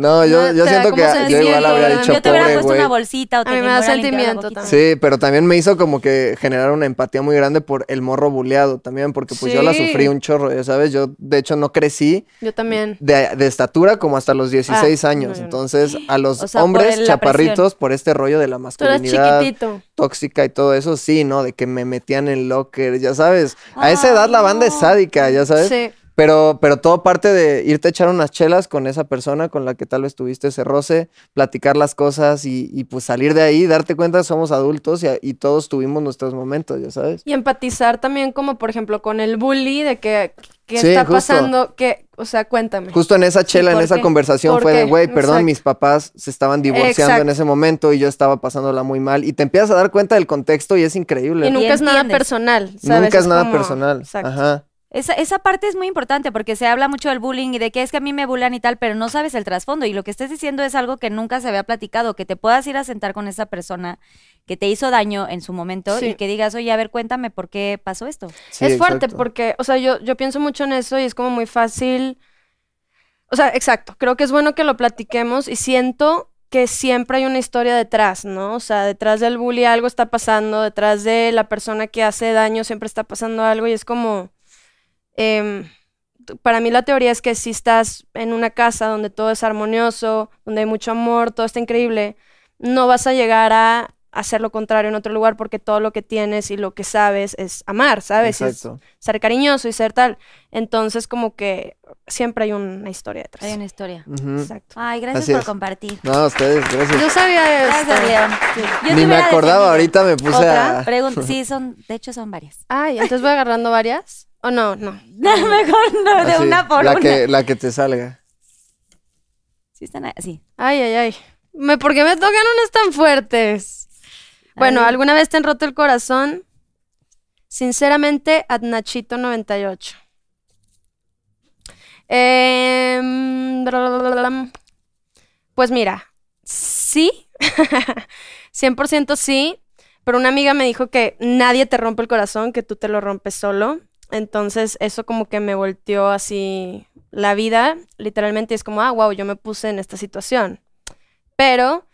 No, yo, No, yo siento que yo igual habría dicho yo te hubiera pobre, puesto güey. una bolsita o te A mí me da sentimiento también. Sí, pero también me hizo como que generar una empatía muy grande por el morro buleado también, porque pues yo la sufrí un chorro, ya sabes. Yo, de hecho, no crecí Yo también. de, de estatura como hasta los 16 Ah, años. no, yo no. Entonces, a los O sea, por hombres el- chaparritos, por este rollo de la masculinidad chiquitito. tóxica y todo eso, sí, ¿no? De que me metían en locker, ya sabes. A esa edad la banda es sádica, ya sabes. Sí. Pero, pero todo parte de irte a echar unas chelas con esa persona con la que tal vez tuviste ese roce, platicar las cosas y, y, pues salir de ahí, darte cuenta que somos adultos y, y todos tuvimos nuestros momentos, ya sabes. Y empatizar también como, por ejemplo, con el bully de que, qué Sí, está justo. pasando, que, o sea, cuéntame. Justo en esa chela, en ¿por esa conversación ¿Por fue de, güey, perdón, Exacto. mis papás se estaban divorciando en ese momento y yo estaba pasándola muy mal. Y te empiezas a dar cuenta del contexto y es increíble. Y nunca es nada personal, ¿sabes? Nunca es nada como- personal. Exacto. Ajá. Esa, esa parte es muy importante porque se habla mucho del bullying y de que es que a mí me bullan y tal, pero no sabes el trasfondo. Y lo que estés diciendo es algo que nunca se había platicado, que te puedas ir a sentar con esa persona que te hizo daño en su momento Sí. y que digas, oye, a ver, cuéntame por qué pasó esto. Sí, es fuerte exacto. porque, o sea, yo, yo pienso mucho en eso y es como muy fácil. O sea, exacto, creo que es bueno que lo platiquemos y siento que siempre hay una historia detrás, ¿no? O sea, detrás del bully algo está pasando, detrás de la persona que hace daño siempre está pasando algo y es como... em, para mí la teoría es que si estás en una casa donde todo es armonioso, donde hay mucho amor, todo está increíble, no vas a llegar a hacer lo contrario en otro lugar porque todo lo que tienes y lo que sabes es amar, ¿sabes? Es Exacto. ser cariñoso y ser tal. Entonces, como que siempre hay una historia detrás. Hay una historia. Exacto. Ay, gracias Así por es. compartir. No, ustedes, gracias. Yo sabía esto. Gracias, León. Yo te Ni me acordaba, ahorita me puse ¿Otra? a... Sí, son, de hecho son varias. Ay, entonces voy agarrando varias. ¿O no? No. Mejor no, de Así, una por la una. Que, la que te salga. Sí, están así. Ay, ay, ay. Me, ¿Por qué me tocan unas tan fuertes? Bueno, Ay. ¿alguna vez te han roto el corazón? Sinceramente, Adnachito98. Em, blablabla. pues mira, sí, 100% sí, pero una amiga me dijo que nadie te rompe el corazón, que tú te lo rompes solo. Entonces eso como que me volteó así la vida, literalmente es como, ah, wow, yo me puse en esta situación. Pero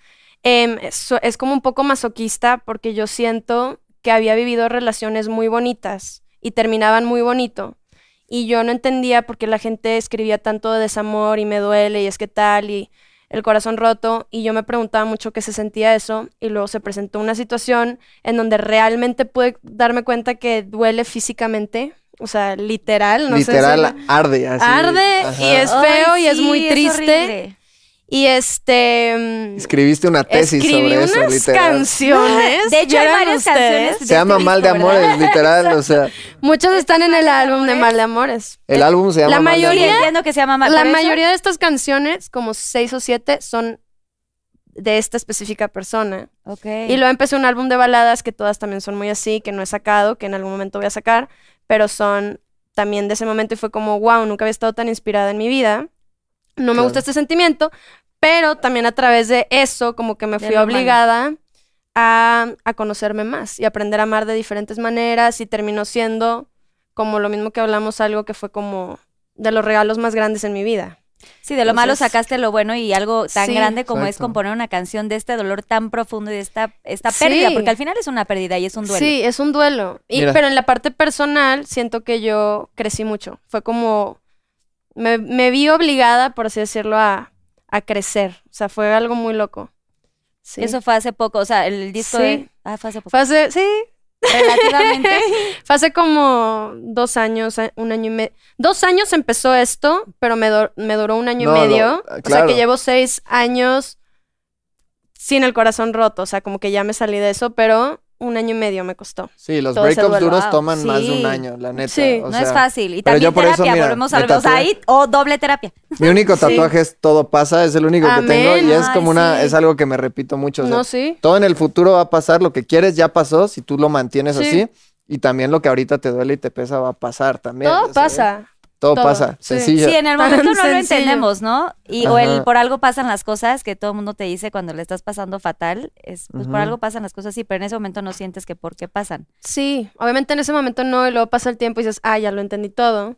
em, eso es como un poco masoquista porque yo siento que había vivido relaciones muy bonitas y terminaban muy bonito. Y yo no entendía por qué la gente escribía tanto de desamor y me duele y es que tal y el corazón roto. Y yo me preguntaba mucho qué se sentía eso. Y luego se presentó una situación en donde realmente pude darme cuenta que duele físicamente. O sea, literal, no sé Literal, si- arde así. Arde Ajá. y es feo Ay, y es sí, muy triste. Y este. mm, Escribiste una tesis escribí sobre eso, unas literal. canciones. De hecho, hay ¿vieron varias ustedes? canciones Se llama Mal de. Amores, literal. O sea, Muchas están en el álbum de. Mal de Amores. el álbum se llama La Mal de Amores. entiendo que se llama Mal. La eso- mayoría de estas canciones, como seis o siete, son de esta específica persona. Ok. Y luego empecé un álbum de baladas que todas también son muy así, que no he sacado, que en algún momento voy a sacar, pero son también de ese momento y fue como, wow, nunca había estado tan inspirada en mi vida. No me Claro. gusta este sentimiento, pero también a través de eso como que me fui obligada a, a conocerme más y aprender a amar de diferentes maneras y terminó siendo como lo mismo que hablamos, algo que fue como de los regalos más grandes en mi vida. Sí, de lo malo sacaste lo bueno y algo tan Sí. grande como es componer una canción de este dolor tan profundo y de esta, esta pérdida, Sí. porque al final es una pérdida y es un duelo. Sí, es un duelo. Y, Mira. pero en la parte personal siento que yo crecí mucho. Fue como, me, me vi obligada, por así decirlo, a, a crecer. O sea, fue algo muy loco. Sí. Eso fue hace poco, o sea, el disco Sí. de... Ah, fue hace poco. fue hace, sí, Relativamente. fue hace como dos años, eh, un año y medio. Dos años empezó esto, pero me, dur- me duró un año No, y no, medio. ah, O sea, que llevo seis años sin el corazón roto. O sea, como que ya me salí de eso, pero un año y medio me costó. Sí, los breakups duros toman más de un año, la neta. Sí, o no es fácil. Y también por eso, terapia, mira, volvemos a ver. O sea, tatué. ahí, o doble terapia. Mi único Sí. tatuaje es todo pasa, es el único que tengo y es Ay, como una, sí. es algo que me repito mucho. o sea, No, sí. Todo en el futuro va a pasar, lo que quieres ya pasó, si tú lo mantienes Sí. así. Y también lo que ahorita te duele y te pesa va a pasar también. Todo sabes. pasa. Todo, todo, pasa, sí. sencillo. Sí, en el Tan momento no lo entendemos, ¿no? Y o el por algo pasan las cosas que todo el mundo te dice cuando le estás pasando fatal, es pues por algo pasan las cosas, sí, pero en ese momento no sientes que por qué pasan. Sí, obviamente en ese momento no, y luego pasa el tiempo y dices, ah, ya lo entendí todo.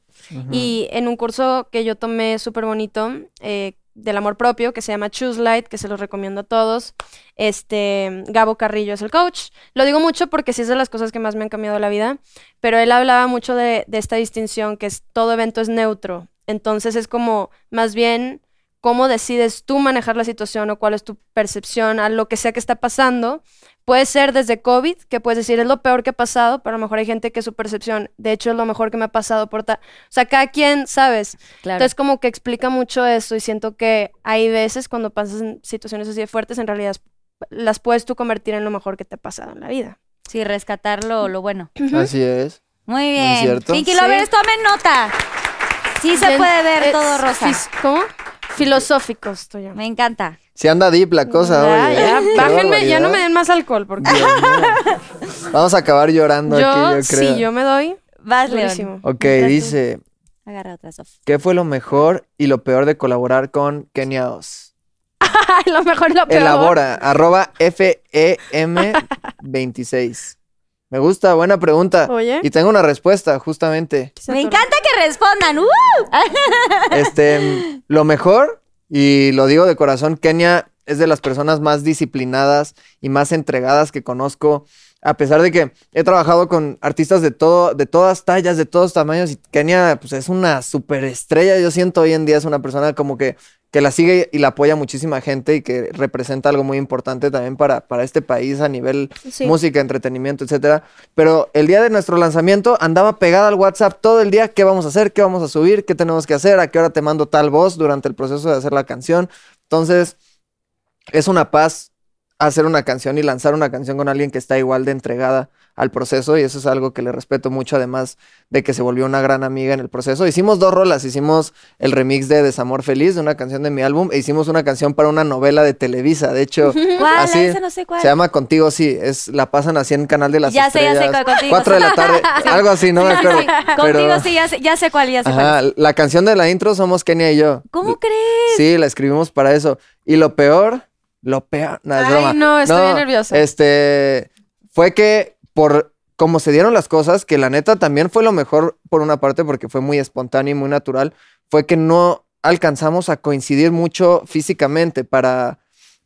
Y en un curso que yo tomé súper bonito eh, del amor propio, que se llama Choose Light, que se los recomiendo a todos, este, Gabo Carrillo es el coach. Lo digo mucho porque sí es de las cosas que más me han cambiado la vida, pero él hablaba mucho de, de esta distinción, que es todo evento es neutro. Entonces es como, más bien, cómo decides tú manejar la situación o cuál es tu percepción a lo que sea que está pasando. Puede ser desde COVID, que puedes decir es lo peor que ha pasado, pero a lo mejor hay gente que su percepción, de hecho, es lo mejor que me ha pasado por tal. O sea, cada quien, ¿sabes? Claro. Entonces, como que explica mucho eso y siento que hay veces cuando pasas en situaciones así de fuertes, en realidad las puedes tú convertir en lo mejor que te ha pasado en la vida. sí, rescatar lo, lo bueno. Así es. Muy bien. cierto? Pinky Sí. Lovers, tomen nota. Sí se Bien, puede ver es todo rosa. ¿Cómo? Filosófico estoy yo. Me encanta. Si anda deep la cosa, Ya, oye. ya, bájenme, ya no me den más alcohol, porque. Vamos a acabar llorando yo, aquí, yo creo. sí, yo me doy Vas, León. Ok, Mientras tú- dice, Agarra otra, Sof. ¿qué fue lo mejor y lo peor de colaborar con Kenia Oz? Lo mejor y lo peor. Elabora, arroba FEM26. Me gusta, buena pregunta. Oye. Y tengo una respuesta, justamente. se Me encanta que respondan. ¡Uh! Este, lo mejor, y lo digo de corazón, Kenia es de las personas más disciplinadas y más entregadas que conozco. A pesar de que he trabajado con artistas de todo, de todas tallas, de todos tamaños, y Kenia, pues es una superestrella. Yo siento hoy en día es una persona como que que la sigue y la apoya muchísima gente y que representa algo muy importante también para, para este país a nivel Sí. música, entretenimiento, etcétera. Pero el día de nuestro lanzamiento andaba pegada al WhatsApp todo el día, ¿qué vamos a hacer? ¿Qué vamos a subir? ¿Qué tenemos que hacer? ¿A qué hora te mando tal voz durante el proceso de hacer la canción? Entonces, es una paz hacer una canción y lanzar una canción con alguien que está igual de entregada al proceso y eso es algo que le respeto mucho además de que se volvió una gran amiga en el proceso. Hicimos dos rolas, hicimos el remix de Desamor Feliz, de una canción de mi álbum, e hicimos una canción para una novela de Televisa, de hecho, ¿Cuál? así Esa no sé cuál. se llama Contigo sí, es la pasan así en Canal de las Ya sé, ya sé cuál, Contigo cuatro de la tarde, algo así, no me acuerdo. Sí, Contigo pero- sí, ya sé, ya sé cuál, ya sé Ajá, cuál. la canción de la intro somos Kenia y yo. ¿Cómo crees? Sí, la escribimos para eso. Y lo peor, lo peor, no, es Ay, broma. no, estoy bien nerviosa. Este, fue que por como se dieron las cosas, que la neta también fue lo mejor por una parte porque fue muy espontáneo y muy natural, fue que no alcanzamos a coincidir mucho físicamente para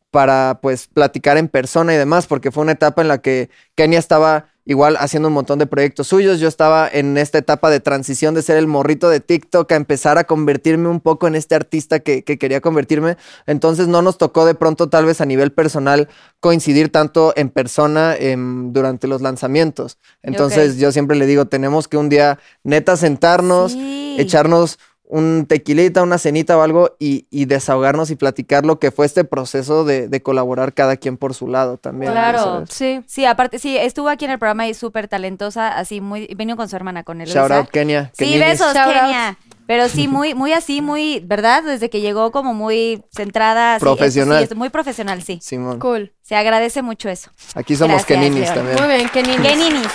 para pues platicar en persona y demás, porque fue una etapa en la que Kenia estaba igual haciendo un montón de proyectos suyos, yo estaba en esta etapa de transición de ser el morrito de TikTok a empezar a convertirme un poco en este artista que, que quería convertirme, entonces no nos tocó de pronto tal vez a nivel personal coincidir tanto en persona em, durante los lanzamientos, entonces yo siempre le digo, tenemos que un día neta sentarnos, Sí. echarnos un tequilita, una cenita o algo y, y desahogarnos y platicar lo que fue este proceso de, de colaborar cada quien por su lado también. Claro. ¿sabes? Sí. Sí, aparte, sí, estuvo aquí en el programa y súper talentosa, así muy, vino con su hermana, con Eloisa. Shout out Kenia. Sí, Keninis. besos, Shout out. Kenia. Pero sí, muy, muy así, muy, ¿verdad? Desde que llegó como muy centrada. así, Profesional. eso sí, es muy profesional, sí. Simón. Cool. Se agradece mucho eso. Aquí somos Gracias, Keninis también. Muy bien, qué niños. ¿Qué ninis?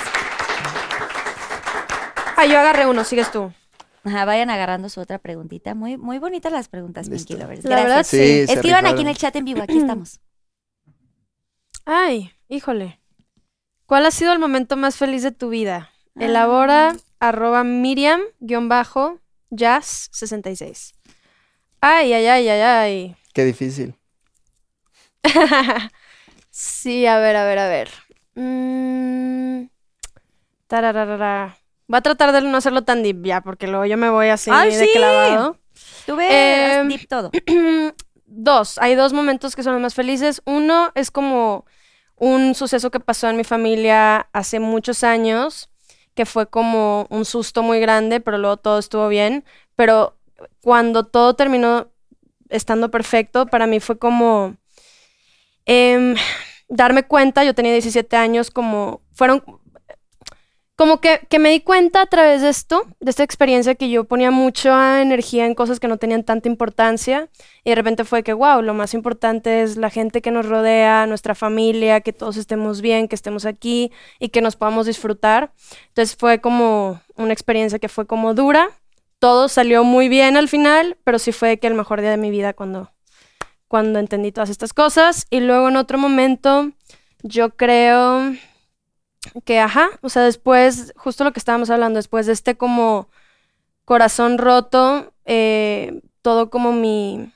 Ah, yo agarré uno, sigues tú. Ajá, vayan agarrando su otra preguntita. Muy, muy bonitas las preguntas. Pinky Lovers. La verdad, Gracias. Sí, se Escriban aquí en el chat en vivo, aquí estamos. Ay, híjole. ¿Cuál ha sido el momento más feliz de tu vida? Elabora arroba Miriam guion bajo jazz 66. Ay, ay, ay, ay, ay. Qué difícil. sí, a ver, a ver, a ver. Mm, tarararara. Voy a tratar de no hacerlo tan deep ya, porque luego yo me voy así Ay, de sí. clavado. Tú ves, Em, deep todo. dos, hay dos momentos que son los más felices. Uno es como un suceso que pasó en mi familia hace muchos años, que fue como un susto muy grande, pero luego todo estuvo bien. Pero cuando todo terminó estando perfecto, para mí fue como em, darme cuenta, yo tenía 17 años, como fueron como que, que me di cuenta a través de esto, de esta experiencia que yo ponía mucha energía en cosas que no tenían tanta importancia y de repente fue que, wow, lo más importante es la gente que nos rodea, nuestra familia, que todos estemos bien, que estemos aquí y que nos podamos disfrutar. Entonces fue como una experiencia que fue como dura. Todo salió muy bien al final, pero sí fue que el mejor día de mi vida cuando, cuando entendí todas estas cosas. Y luego en otro momento, yo creo que, ajá, o sea, después, justo lo que estábamos hablando, después de este como corazón roto, eh, todo como mi,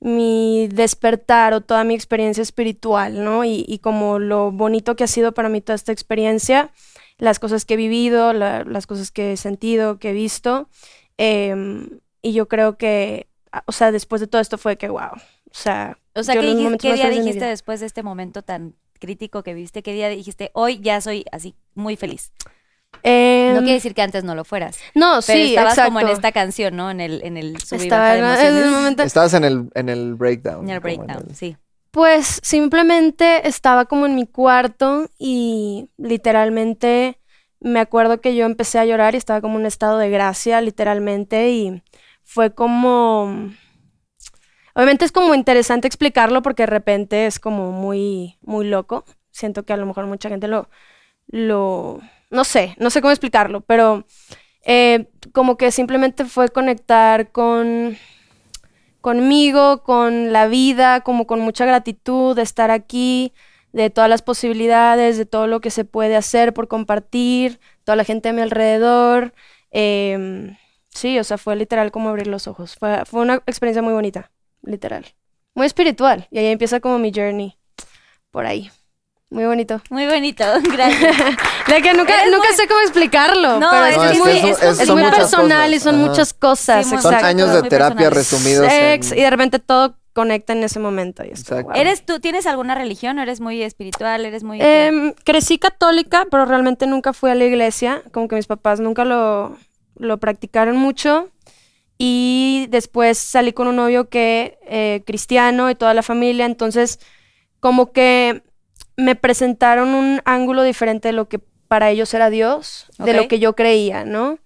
mi despertar o toda mi experiencia espiritual, ¿no? Y, y como lo bonito que ha sido para mí toda esta experiencia, las cosas que he vivido, la- las cosas que he sentido, que he visto. em, y yo creo que, o sea, después de todo esto fue que, wow, o sea... O sea, ¿qué, qué día dijiste después de este momento tan crítico que viste? ¿Qué día dijiste, hoy ya soy así muy feliz? no Em, quiere decir que antes no lo fueras. no, Pero sí, estabas exacto. como en esta canción, ¿no? En el, en el sub y Estaba baja de en- en emociones. el momento- Estabas en el, en el breakdown. En el en breakdown, el- sí. Pues simplemente estaba como en mi cuarto y literalmente me acuerdo que yo empecé a llorar y estaba como en un estado de gracia, literalmente, y fue como... Obviamente es como interesante explicarlo porque de repente es como muy, muy loco. Siento que a lo mejor mucha gente lo, lo, no sé, no sé cómo explicarlo, pero eh, como que simplemente fue conectar con conmigo, con la vida, como con mucha gratitud de estar aquí, de todas las posibilidades, de todo lo que se puede hacer por compartir, toda la gente a mi alrededor. Em, sí, o sea, fue literal como abrir los ojos. Fue, fue una experiencia muy bonita, literal. Muy espiritual. Y ahí empieza como mi journey. Por ahí. Muy bonito. Muy bonito, gracias. De que nunca, Eres nunca muy- sé cómo explicarlo. No, pero es muy, eso- es- es- es son muy muchas personal y son Ajá. muchas cosas. Sí, Son años de terapia resumidos. En- y de repente todo conecta en ese momento. Y es como, wow. ¿Eres tú, tienes alguna religión o eres muy espiritual? ¿Eres muy...? Em, crecí católica, pero realmente nunca fui a la iglesia. Como que mis papás nunca lo, lo practicaron mucho. Y después salí con un novio que eh, cristiano y toda la familia. Entonces, como que me presentaron un ángulo diferente de lo que para ellos era Dios, de lo que yo creía, ¿no?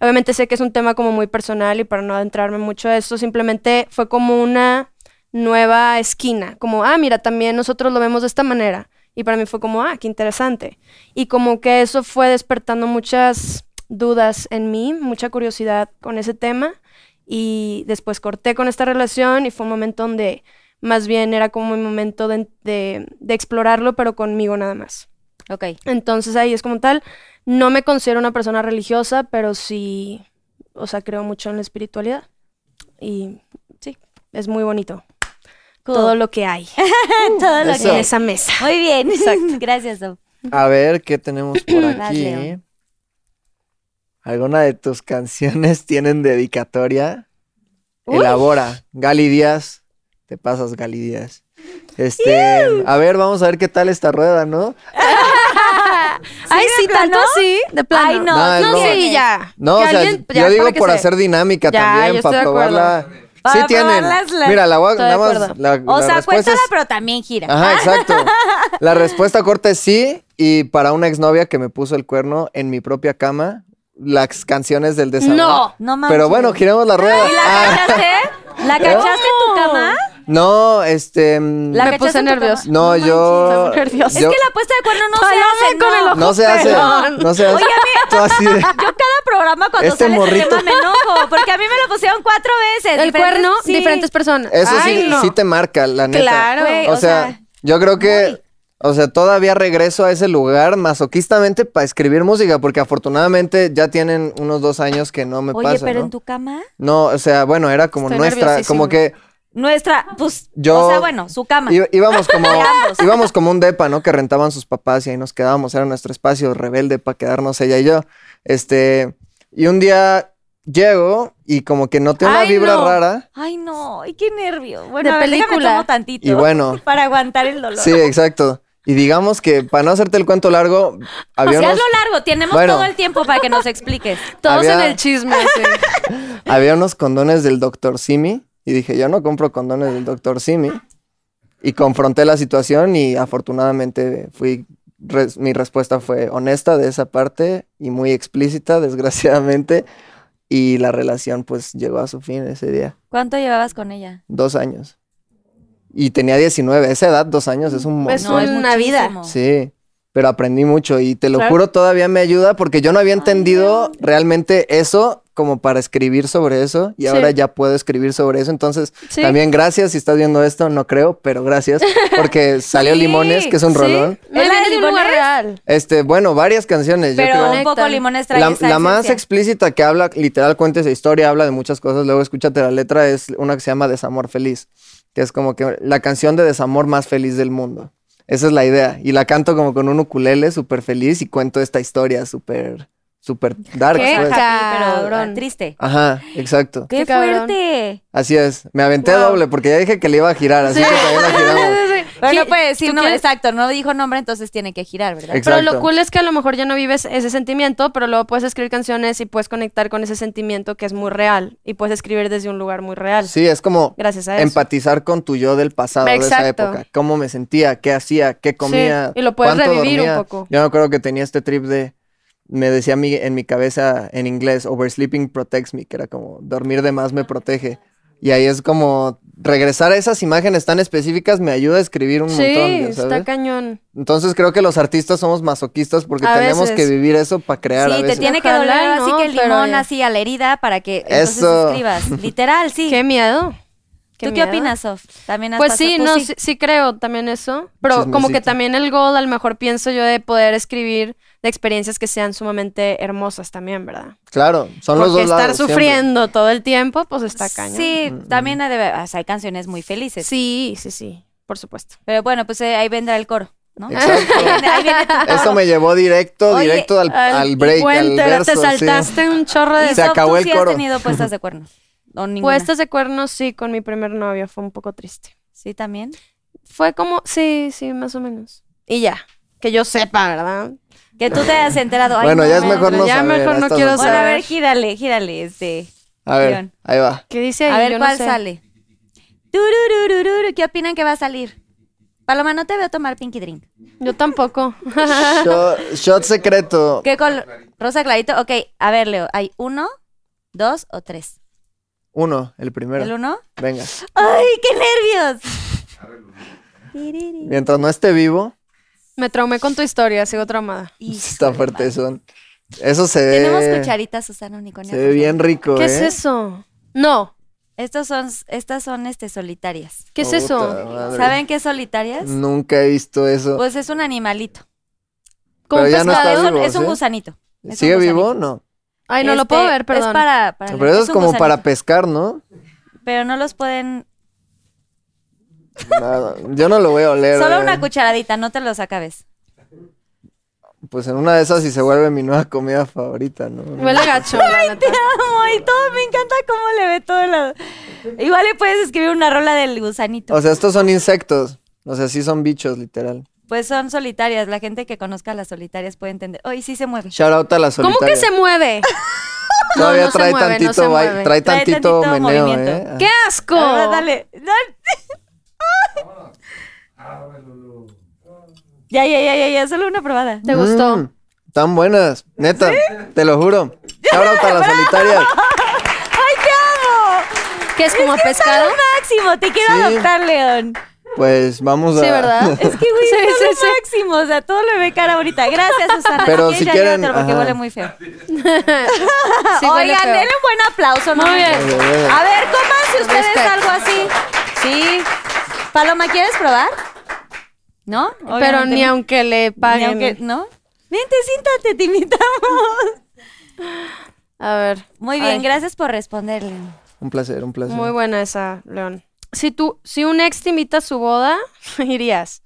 Obviamente sé que es un tema como muy personal y para no adentrarme mucho a esto, simplemente fue como una nueva esquina, como, ah, mira, también nosotros lo vemos de esta manera. Y para mí fue como, ah, qué interesante. Y como que eso fue despertando muchas dudas en mí, mucha curiosidad con ese tema. Y después corté con esta relación y fue un momento donde más bien era como un momento de, de- de explorarlo, pero conmigo nada más. Ok. Entonces ahí es como tal, no me considero una persona religiosa, pero sí, o sea, creo mucho en la espiritualidad. Y sí, es muy bonito Cool. todo lo que hay Todo lo Eso. en que... esa mesa. Muy bien. Gracias, Sof. A ver, ¿qué tenemos por aquí? Leo. ¿Alguna de tus canciones tienen dedicatoria? Elabora. Gali Díaz. Te pasas, Gali Díaz. Este, a ver, vamos a ver qué tal esta rueda, ¿no? Ay, sí, tanto así, de plano. Ay, no, No, no, sí, ya. No, Que o sea, alguien- ya, yo digo por hacer dinámica Ya, también, para probarla. Para sí tienen. la- Mira, la voy a- nada más, la, O la sea, cuéntala, es- pero también gira. Ajá, exacto. La respuesta corta es sí. Y para una exnovia que me puso el cuerno en mi propia cama, las canciones del desamor. No. No mames. Pero bueno, giremos la rueda. ¿Y la Ah, cachaste? ¿La cachaste en tu cama? no, este. mm, La Me puse nerviosa. No, manches. yo. yo- Es que la puesta de cuerno no se hace, con el no. ojo. no se hace. pelón. No se hace. Oye, a de- Yo cada programa cuando Este sale morrito. tema me enojo, porque a mí me lo pusieron cuatro veces. El diferentes- cuerno, sí. diferentes personas. Eso Ay, sí, no. sí te marca, la neta. Claro. Güey, O, o sea, sea, yo creo que, muy. O sea, todavía regreso a ese lugar masoquistamente para escribir música, porque afortunadamente ya tienen unos dos años que no me Oye, pasa. pero ¿no? en tu cama, No, o sea, bueno, era como Estoy nuestra, como que nuestra, pues, Yo- o sea, bueno, su cama. íbamos como, íbamos como un depa, ¿no? Que rentaban sus papás y ahí nos quedábamos, era nuestro espacio rebelde para quedarnos ella y yo. Este, y un día llego y como que noté una Ay, vibra no. rara. Ay, no, ay, qué nervio. Bueno, De a ver, déjame película. tomo tantito. Y bueno. Para aguantar el dolor. Sí, exacto. Y digamos que, para no hazte el cuento largo, O había sea, unos, hazlo largo, tenemos Bueno. todo el tiempo para que nos expliques. Todos Había- en el chisme, sí. había unos condones del Dr. Simi. Y dije, yo no compro condones del Dr. Simi. Y confronté la situación y afortunadamente fui, res- mi respuesta fue honesta de esa parte y muy explícita, desgraciadamente. Y la relación pues llegó a su fin ese día. ¿Cuánto llevabas con ella? Dos años. Y tenía 19. A esa edad, dos años es un Es montón. una vida. Sí, pero aprendí mucho y te lo Claro. juro, todavía me ayuda porque yo no había entendido realmente eso como para escribir sobre eso y Sí. ahora ya puedo escribir sobre eso. Entonces, Sí. también gracias si estás viendo esto, no creo, pero gracias porque salió Sí, Limones, que es un Sí, rolón. ¿Es de Limones? real. Este, bueno, varias canciones, yo Pero creo. un poco limones trae La, esa la más explícita que habla, literal, cuenta esa historia, habla de muchas cosas, luego escúchate la letra, es una que se llama Desamor Feliz, que es como que la canción de desamor más feliz del mundo. Esa es la idea. Y la canto como con un ukulele súper feliz y cuento esta historia súper, súper dark. ¿Qué? pues. Happy, pero triste. Ajá, exacto. ¡Qué fuerte! Así es. Me aventé Wow. doble porque ya dije que le iba a girar, así que también la giramos. Pero no puede decir ¿tú nombre, quieres? exacto, no dijo nombre, entonces tiene que girar, ¿verdad? Exacto. Pero lo cool es que a lo mejor ya no vives ese sentimiento, pero luego puedes escribir canciones y puedes conectar con ese sentimiento que es muy real y puedes escribir desde un lugar muy real. Sí, es como Gracias a eso. empatizar con tu yo del pasado de esa época. Cómo me sentía, qué hacía, qué comía. y lo puedes cuánto revivir un dormía. poco. Yo me acuerdo que tenía este trip de. Me decía mí en mi cabeza en inglés, oversleeping protects me, que era como dormir de más me protege. Y ahí es como regresar a esas imágenes tan específicas me ayuda a escribir un Sí, montón, ya está cañón. Entonces creo que los artistas somos masoquistas porque A tenemos veces. que vivir eso para crear a Sí, te veces. tiene que Ojalá, doler así ¿no? que el limón así a la herida para que entonces Eso. escribas. Literal, sí. Qué miedo. ¿Tú qué miedo. opinas, Sof? También has Pues pasado- sí, tú no, sí. sí creo también eso. Pero como que también el goal, a lo mejor pienso yo de poder escribir de experiencias que sean sumamente hermosas también, ¿verdad? Claro, son los Porque dos estar lados. siempre. sufriendo todo el tiempo, pues está cañón. Sí, también ha de- o sea, hay canciones muy felices. Sí, sí, sí, por supuesto. Pero bueno, pues eh, ahí vendrá el coro. ¿no? Exacto. Ahí viene, ahí viene tu- Eso me llevó directo, Oye, directo al, al break, al verso. te sí. saltaste un chorro de Se Sof, acabó ¿tú el sí coro. has tenido puestas de cuernos? ¿O ninguna? puestas de cuernos, sí, con mi primer novio. Fue un poco triste. Sí, también. Fue como, sí, sí, más o menos. Y ya, que yo sepa, ¿verdad? Que tú te hayas enterado. Ay, Bueno, no, ya es mejor no ya saber. mejor a no quiero alturas. Bueno, a ver, saber. gírale, gírale, este. A ver, ahí va. ¿Qué dice ahí? A ver Yo no cuál sé. sale. ¿Qué opinan que va a salir? Paloma, no te veo tomar Pinky Drink. Yo tampoco. Shot, shot secreto. ¿Qué color? Rosa clarito. Ok, a ver, Leo. ¿Hay uno, dos o tres? Uno, el primero. ¿El uno? Venga. ¡Ay, qué nervios! Mientras no esté vivo, Me traumé con tu historia, sigo traumada. está fuerte son. Eso se ve. Tenemos cucharitas, Susana Unicornia. Se ve bien rico, ¿Qué ¿eh? es eso? No, Estos son, estas son este, solitarias. ¿qué es Puta eso? madre. ¿Saben qué es solitarias? Nunca he visto eso. Pues es un animalito. ¿Como Pero ya no es un, vivo, es un gusanito. Es un ¿Sigue vivo? gusanito. No. Ay, no lo Este, puedo ver, perdón. Es para, para Pero eso es como para pescar, ¿no? Pero no los pueden... Nada, Yo no lo voy a oler. Solo eh. una cucharadita, no te los acabes. Pues en una de esas sí se vuelve mi nueva comida favorita, ¿no? Huele gacho, neta. Te amo y todo, me encanta cómo le ve todo lado. Igual le puedes escribir una rola del gusanito. O sea, estos son insectos. O sea, sí son bichos, literal. Pues son solitarias, la gente que conozca las solitarias puede entender. Hoy sí se mueve. Shout out a la ¿Cómo solitaria. que se mueve? Todavía No, no se trae mueve, no tantito, mueve. trae Trae tantito, tantito meneo, movimiento. ¿eh? ¡Qué asco! Ahora, dale. dale. Ya, ya, ya, ya, ya, solo una probada. ¿Te gustó? Mm, tan buenas, neta, te lo juro. Shout out a la solitaria. ¡Ay, te amo! ¿Qué es como a pescado? Máximo, te quiero Sí. adoptar, León. Pues vamos a. Sí, ¿verdad? Es que, güey, Sí, es sí, máximo. O sea, todo le ve cara ahorita. Gracias, Susana. Pero si ya quieren, porque huele muy feo. Sí, Oigan, denle un buen aplauso. ¿no? Muy bien. A ver, cómanse ustedes Respect. algo así. Sí. Paloma, ¿quieres probar? ¿No? Pero ni aunque le Ni paguen. aunque- ¿No? Vente, siéntate, te invitamos. A ver. Muy bien, Ay, gracias por responderle. Un placer, un placer. Muy buena esa, León. Si tú, si un ex te invita a su boda, irías.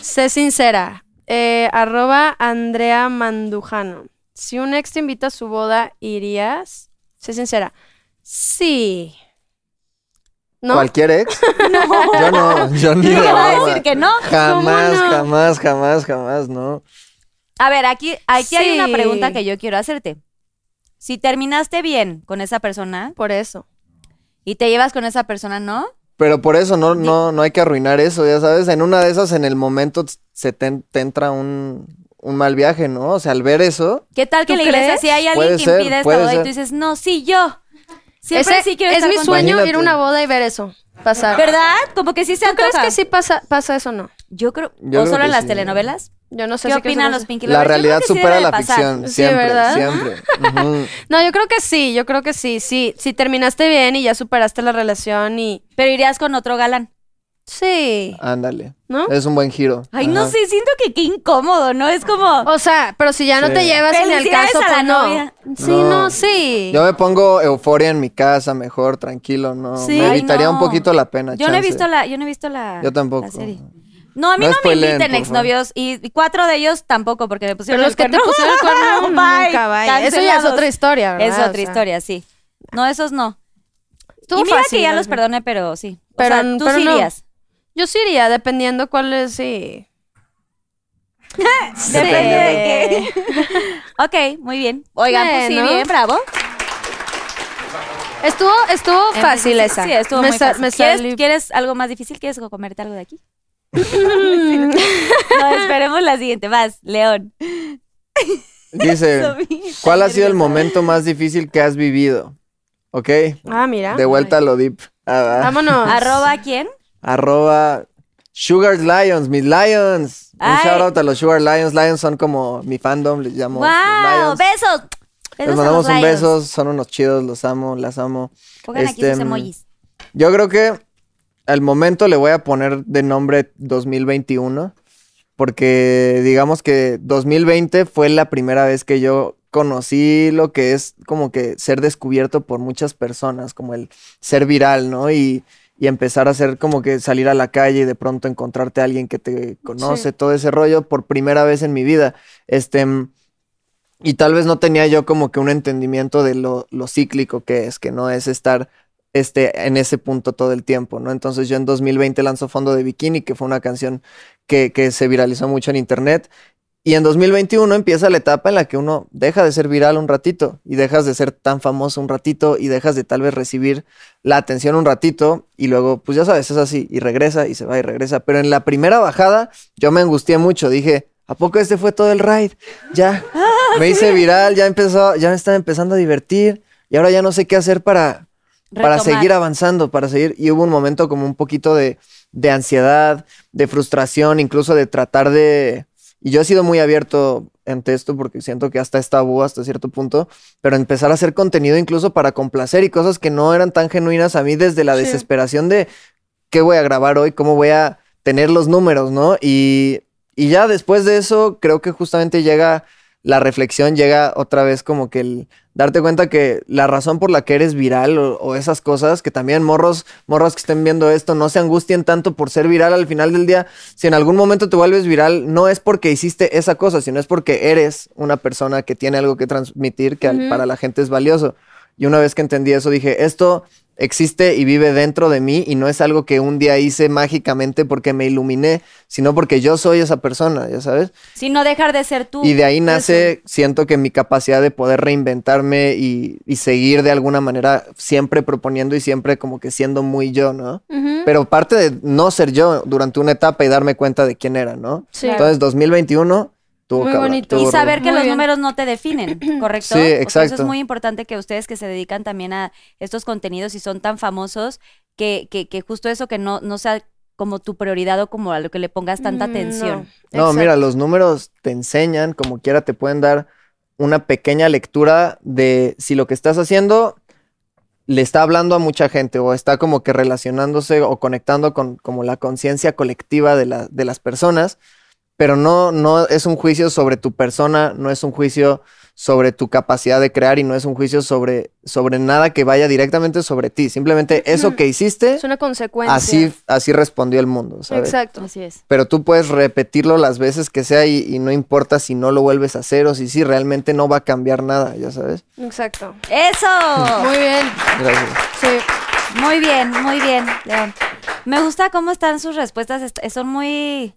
Sé sincera. Eh, arroba Andrea Mandujano. Si un ex te invita a su boda, irías. Sé sincera. Sí. ¿No? ¿Cualquier ex? Yo no, yo ni de ¿Qué va a decir que no? Jamás, ¿Cómo no? jamás, jamás, jamás, no. A ver, aquí, aquí hay una Sí. pregunta que yo quiero hacerte. Si terminaste bien con esa persona Por eso. Y te llevas con esa persona, ¿no? Pero por eso no, no, no hay que arruinar eso, ya sabes. En una de esas, en el momento, se te, te entra un, un mal viaje, ¿no? O sea, al ver eso, ¿Qué tal que ¿Tú la iglesia crees? si hay alguien Puede que ser, impide boda y tú dices, no, sí, yo. Siempre Ese sí quiero es estar mi contigo. sueño ir Imagínate. a una boda y ver eso pasar. ¿Verdad? Como que sí se ¿Tú crees antoja. que sí pasa, pasa eso o no? Yo creo, Yo o creo solo en las sí. telenovelas. Yo no sé ¿Qué si creo que opinan los Pinky la realidad sí supera la pasar. ficción. Sí, siempre, ¿verdad? siempre. No, yo creo que sí, yo creo que sí. Sí, si terminaste bien y ya superaste la relación y... Pero irías con otro galán. Sí, Ándale. ¿no? Es un buen giro. Ay, no sé, siento que qué incómodo, ¿no? Es como... O sea, pero si ya no Sí. te llevas al Felicidades caso, a la pues no. novia. Sí, No. no, sí. Yo me pongo euforia en mi casa, mejor, tranquilo, ¿no? Sí. Me Ay, evitaría no. un poquito la pena. Yo no he visto la, yo no he visto la, Yo tampoco. la serie. No, a mí No no, me inviten exnovios y, y cuatro de ellos tampoco porque me pusieron Pero el los que te cuerno. pusieron el cuerno Bye, nunca, bye. Eso ya es cancelados. otra historia, ¿verdad? Es O otra sea, historia, sí. No, esos no. estuvo y mira fácil, que ya los perdoné, pero sí. O Pero- sea, tú pero sí no. irías. Yo sí iría, dependiendo cuál es, sí. Depende de qué. ok, muy bien. Oigan, pues sí, Bueno. bien, bravo. Estuvo, estuvo fácil esa. Sí, estuvo me muy sa- fácil. me ¿Quieres, salí- quieres algo más difícil? ¿Quieres comerte algo de aquí? no, esperemos la siguiente. Vas, León. Dice, ¿cuál ha sido el momento más difícil que has vivido? ¿Ok? Ah, mira. De vuelta a lo deep. Ah, ah. Vámonos. ¿Arroba quién? Arroba Sugar Lions, mis Lions. Un shout out a los Sugar Lions. Lions son como mi fandom, les llamo. ¡Wow! Lions. ¡Besos! Les Besos mandamos un beso, son unos chidos, los amo, las amo. Pongan aquí Este, sus emojis. Yo creo que al momento le voy a poner de nombre 2021, porque digamos que 2020 fue la primera vez que yo conocí lo que es como que ser descubierto por muchas personas, como el ser viral, ¿no? Y, y empezar a hacer como que salir a la calle y de pronto encontrarte a alguien que te conoce, todo ese rollo por primera vez en mi vida. Este, y tal vez no tenía yo como que un entendimiento de lo, lo cíclico que es, que no es estar este, en ese punto todo el tiempo, ¿no? Entonces yo en 2020 lanzó Fondo de Bikini, que fue una canción que, que se viralizó mucho en internet. Y en 2021 empieza la etapa en la que uno deja de ser viral un ratito y dejas de ser tan famoso un ratito y dejas de tal vez recibir la atención un ratito y luego, pues ya sabes, es así y regresa y se va y regresa. Pero en la primera bajada yo me angustié mucho, dije, ¿a poco este fue todo el ride? Ya, me hice viral, ya empezó, ya me estaba empezando a divertir y ahora ya no sé qué hacer para, para seguir avanzando, para seguir. Y hubo un momento como un poquito de, de ansiedad, de frustración, incluso de tratar de... Y yo he sido muy abierto ante esto porque siento que hasta es tabú hasta cierto punto, pero empezar a hacer contenido incluso para complacer y cosas que no eran tan genuinas a mí desde la Sí. desesperación de qué voy a grabar hoy, cómo voy a tener los números, ¿no? Y, y ya después de eso creo que justamente llega la reflexión, llega otra vez como que el darte cuenta que la razón por la que eres viral o, o esas cosas, que también morros, morros que estén viendo esto, no se angustien tanto por ser viral al final del día. Si en algún momento te vuelves viral, no es porque hiciste esa cosa, sino es porque eres una persona que tiene algo que transmitir que para la gente es valioso. Y una vez que entendí eso, dije, esto existe y vive dentro de mí y no es algo que un día hice mágicamente porque me iluminé, sino porque yo soy esa persona, ya sabes. Si no dejar de ser tú. Y de ahí nace, siento que mi capacidad de poder reinventarme y, y seguir de alguna manera siempre proponiendo y siempre como que siendo muy yo, ¿no? Pero parte de no ser yo durante una etapa y darme cuenta de quién era, ¿no? Sí. Entonces 2021 tuvo Muy cabrón, bonito. tuvo Y saber que Muy los bien. números no te definen, ¿correcto? Sí, O sea, eso exacto. es muy importante que ustedes que se dedican también a estos contenidos y son tan famosos, que, que, que justo eso que no, no sea como tu prioridad o como a lo que le pongas tanta Mm, atención. no. No, mira, Exacto. los números te enseñan, como quiera, te pueden dar una pequeña lectura de si lo que estás haciendo le está hablando a mucha gente o está como que relacionándose o conectando con como la conciencia colectiva de, la- de las personas, pero no, no es un juicio sobre tu persona, no es un juicio sobre tu capacidad de crear y no es un juicio sobre, sobre nada que vaya directamente sobre ti. Simplemente eso que hiciste, Es una consecuencia. así, así respondió el mundo, ¿sabes? Exacto. Así es. pero tú puedes repetirlo las veces que sea y, y no importa si no lo vuelves a hacer o si sí, realmente no va a cambiar nada, ya sabes. Exacto. ¡Eso! Muy bien. Gracias. Sí. Muy bien, muy bien, León. Me gusta cómo están sus respuestas, est- son muy,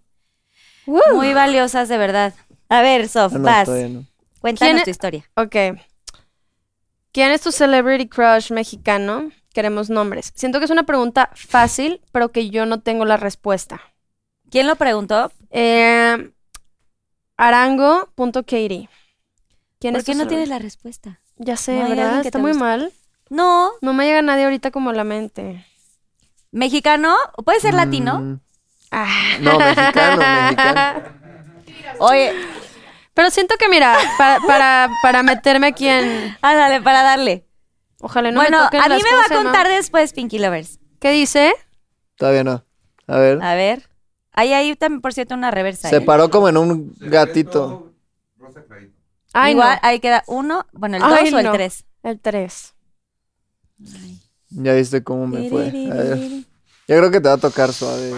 Uh. muy valiosas de verdad. A ver, Sof, Ah, no, vas. no. Cuéntanos ¿Quién tu es- historia. Ok. ¿Quién es tu celebrity crush mexicano? Queremos nombres. Siento que es una pregunta fácil, pero que yo no tengo la respuesta. ¿Quién lo preguntó? Eh, Arango.katie. ¿Quién ¿Por es qué tu no tienes la respuesta? Ya sé, ¿No ¿verdad? Está muy guste? mal. No, No me llega nadie ahorita como a la mente. mexicano, puede ser latino. Mm, Ah. No, mexicano, mexicano. Oye, Pero siento que, mira, para, para, para meterme aquí en... ándale, para darle. Ojalá no bueno, me toquen a mí las me va ¿cómo a contar después Pinky Lovers. ¿Qué dice? Todavía no. A ver. A ver. Ahí hay también, por cierto, una reversa. Se ¿eh? paró como en un gatito. Ay, Igual, no. ahí queda uno, bueno, el Ay, dos o el tres. El 3. Ya viste cómo me fue. A ver. Yo creo que te va a tocar suave.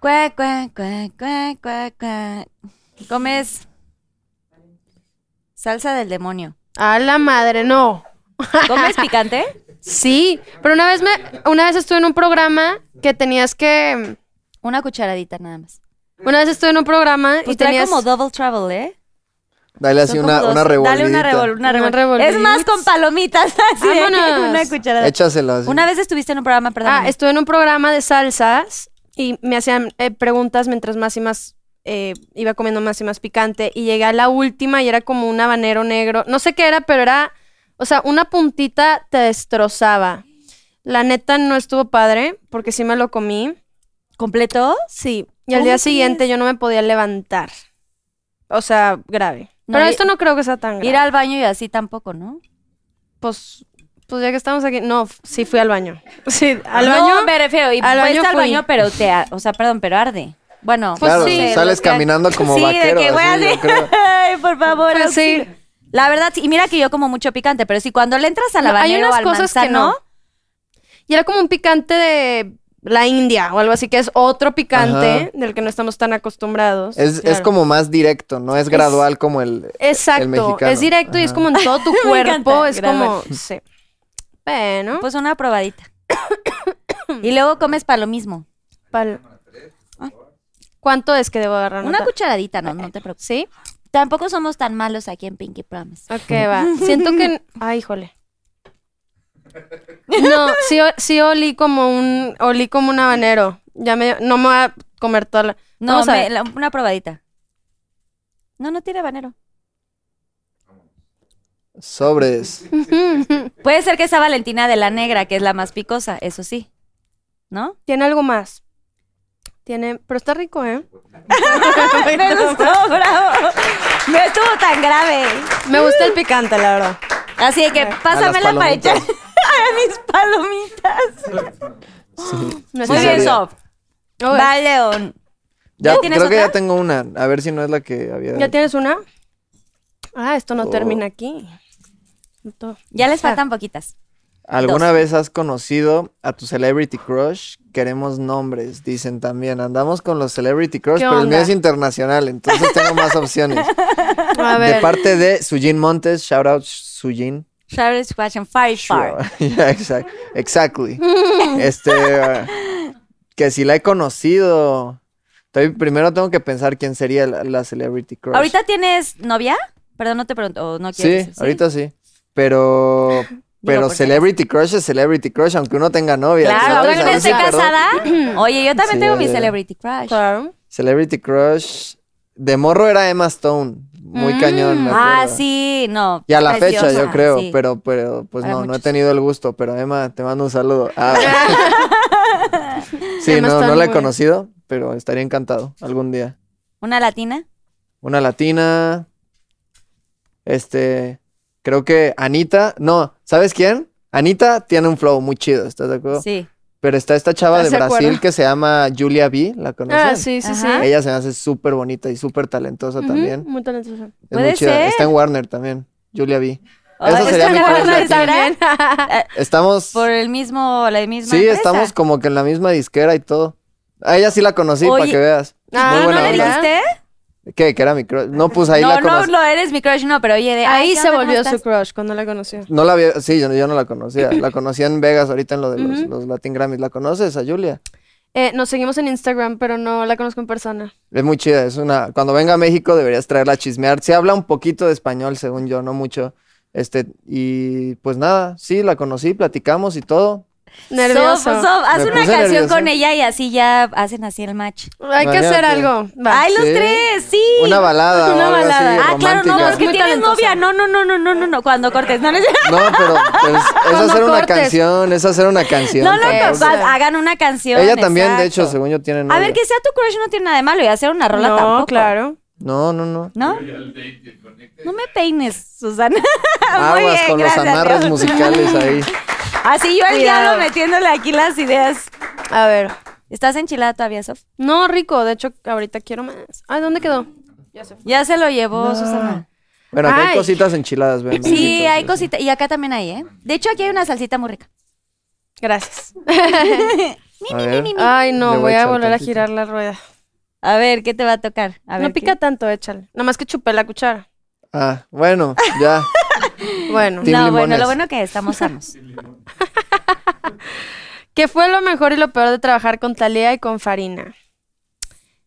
Cuac, cuac, cuac, cuac, cuac, cuac. Comes salsa del demonio. A la madre, no. ¿Comes picante? Sí, pero una vez me, una vez estuve en un programa que tenías que, Una cucharadita nada más. una vez estuve en un programa Pues y trae tenías como double trouble, ¿eh? Dale así una, una dos. Dale una, revolvidita. revol- revol- Es más con palomitas, así. Vámonos. Una cucharada. Échaselo así. Una vez estuviste en un programa, perdón. Ah, estuve en un programa de salsas y me hacían eh, preguntas mientras más y más eh, iba comiendo más y más picante y llegué a la última y era como un habanero negro. No sé qué era, pero era, o sea, una puntita te destrozaba. La neta no estuvo padre porque sí me lo comí. ¿Completo? Sí. Y al ¿Cómo día siguiente yo no me podía levantar. O sea, grave. No, Pero esto no creo que sea tan grave. Ir al baño y así tampoco, ¿no? Pues, pues ya que estamos aquí. No, sí fui al baño. Sí, al no, baño. me refiero. Y al baño al fui. baño, pero te... ar- O sea, perdón, pero arde. Bueno. Pues claro, sí, sales que- caminando como sí, vaquero. de que voy así, así. yo creo. Ay, por favor. Pues sí. La verdad, sí. Y mira que yo como mucho picante, pero si cuando le entras al No, hay habanero o unas al cosas que no. Y era como un picante de la India o algo así, que es otro picante Ajá. del que no estamos tan acostumbrados. Es, es como más directo, no es gradual como el. Exacto, mexicano. es directo y es como en todo tu Me cuerpo, encanta, es como, sí. Bueno, Pues una probadita. y luego comes para lo mismo. pal- ¿cuánto es que debo agarrar? Una cucharadita, no, no te preocupes. ¿Sí? Tampoco somos tan malos aquí en Pinky Promise. Ok, va. Siento que... Ay, híjole. No, sí, sí olí como un... Olí como un habanero. Ya me... No me voy a comer toda la... No, me- la- una probadita. No, no tiene habanero. Sobres. Puede ser que esa Valentina de la negra, que es la más picosa, eso sí. ¿No? Tiene algo más. Tiene... Pero está rico, ¿eh? me gustó, bravo. No estuvo tan grave. Me gusta el picante, la verdad. Así de que pásamela para palomitas. echar a mis palomitas. Sí. No Sí, Muy bien. Sof. Va, León. Ya, ¿Ya tienes creo que ya tengo una. A ver si no es la que había. ¿Ya tienes una? Ah, esto no Oh. termina aquí. Ya les faltan poquitas. ¿Alguna dos. vez has conocido a tu celebrity crush? Queremos nombres, dicen también. Andamos con los celebrity crush, ¿Qué pero el mío es internacional, entonces tengo más opciones. A De parte de Sujin Montes, shout out Sujin. Shower Squash and Fire Fire. Yeah, exact- exactly. este, uh, que si la he conocido. Estoy- primero tengo que pensar quién sería la, la celebrity crush. ¿Ahorita tienes novia? Perdón, no te pregunto. o no Sí, quieres decir, ahorita sí. Pero, pero celebrity crush es celebrity crush, aunque uno tenga novia. Claro, ahora que no esté casada. Oye, yo también Sí, tengo ya, mi ya. celebrity crush. Claro. Celebrity crush. De morro era Emma Stone. Muy Mm. cañón, me Ah, sí, no. Y a la fecha, yo creo, sí. pero, pero, pues Para no, no he tenido el gusto, pero Emma, te mando un saludo. Ah, sí, Emma no, no la he conocido, pero estaría encantado algún día. ¿Una latina? Una latina, este, creo que Anita, no, ¿sabes quién? Anita tiene un flow muy chido, ¿estás de acuerdo? Sí. Pero está esta chava de ¿Estás de Brasil acuerdo? que se llama Julia B, ¿la conoces? Ah, sí, sí, sí. Ella se me hace súper bonita y súper talentosa Ujú, también. Muy talentosa. Es Puede muy chida. ser. Está en Warner también, Julia B. Ay, Esa sería ¿está mi Warner también? Estamos, Por el mismo, la misma sí, empresa. estamos como que en la misma disquera y todo. A ella sí la conocí, para que veas. Ah, Muy ¿Y buena no le onda. ¿Qué? Que era mi crush. No, pues ahí no, la no, conocí. no eres mi crush, no, pero oye, de Ahí ¿qué se volvió su crush cuando la conoció. No la había, sí, yo, yo no la conocía. La conocí en Vegas ahorita en lo de los, los Latin Grammys. ¿La conoces a Julia? Eh, nos seguimos en Instagram, pero no la conozco en persona. Es muy chida, es una... Cuando venga a México deberías traerla a chismear. Se habla un poquito de español, según yo, no mucho. Este, y pues nada, sí, la conocí, platicamos y todo. Nervioso. Sof, Sof, haz una canción nervioso. con ella y así ya hacen así el match. Hay que hacer algo. Va. ¡Ay, los Sí. tres! ¡Sí! Una balada Una balada. así, Ah, claro, no, romántica. es que Muy tienes talentosa. novia. No, no, no, no, no, no, no. Cuando cortes, no, no, No, pero pues, es hacer una cortes. canción, es hacer una canción. no, no, no, hagan una canción. Ella también, de hecho, exacto. según yo, tiene A novia. ver, que sea tu crush no tiene nada de malo y hacer una rola no, tampoco. claro. No, no, no. ¿No? No me peines, Susana. Muy Aguas bien, con los amarres Dios. musicales ahí. Así yo al Cuidado. diablo metiéndole aquí las ideas. A ver. ¿Estás enchilada todavía, Sof? No, rico. De hecho, ahorita quiero más. Ay, ¿dónde quedó? Ya se fue. Ya se lo llevó, Susana. Bueno, acá hay Ay. cositas enchiladas, ven. Sí, hay cositas. Y acá también hay, ¿eh? De hecho, aquí hay una salsita muy rica. Gracias. A ver. Ay, no, Le voy voy a volver a tantito. girar la rueda. A ver, ¿qué te va a tocar? A ver, no pica tanto, échale. Nada más que chupé la cuchara. Ah, bueno, ya. Bueno. Team No, bueno, lo bueno que estamos sanos. ¿Qué fue lo mejor y lo peor de trabajar con Talía y con Farina?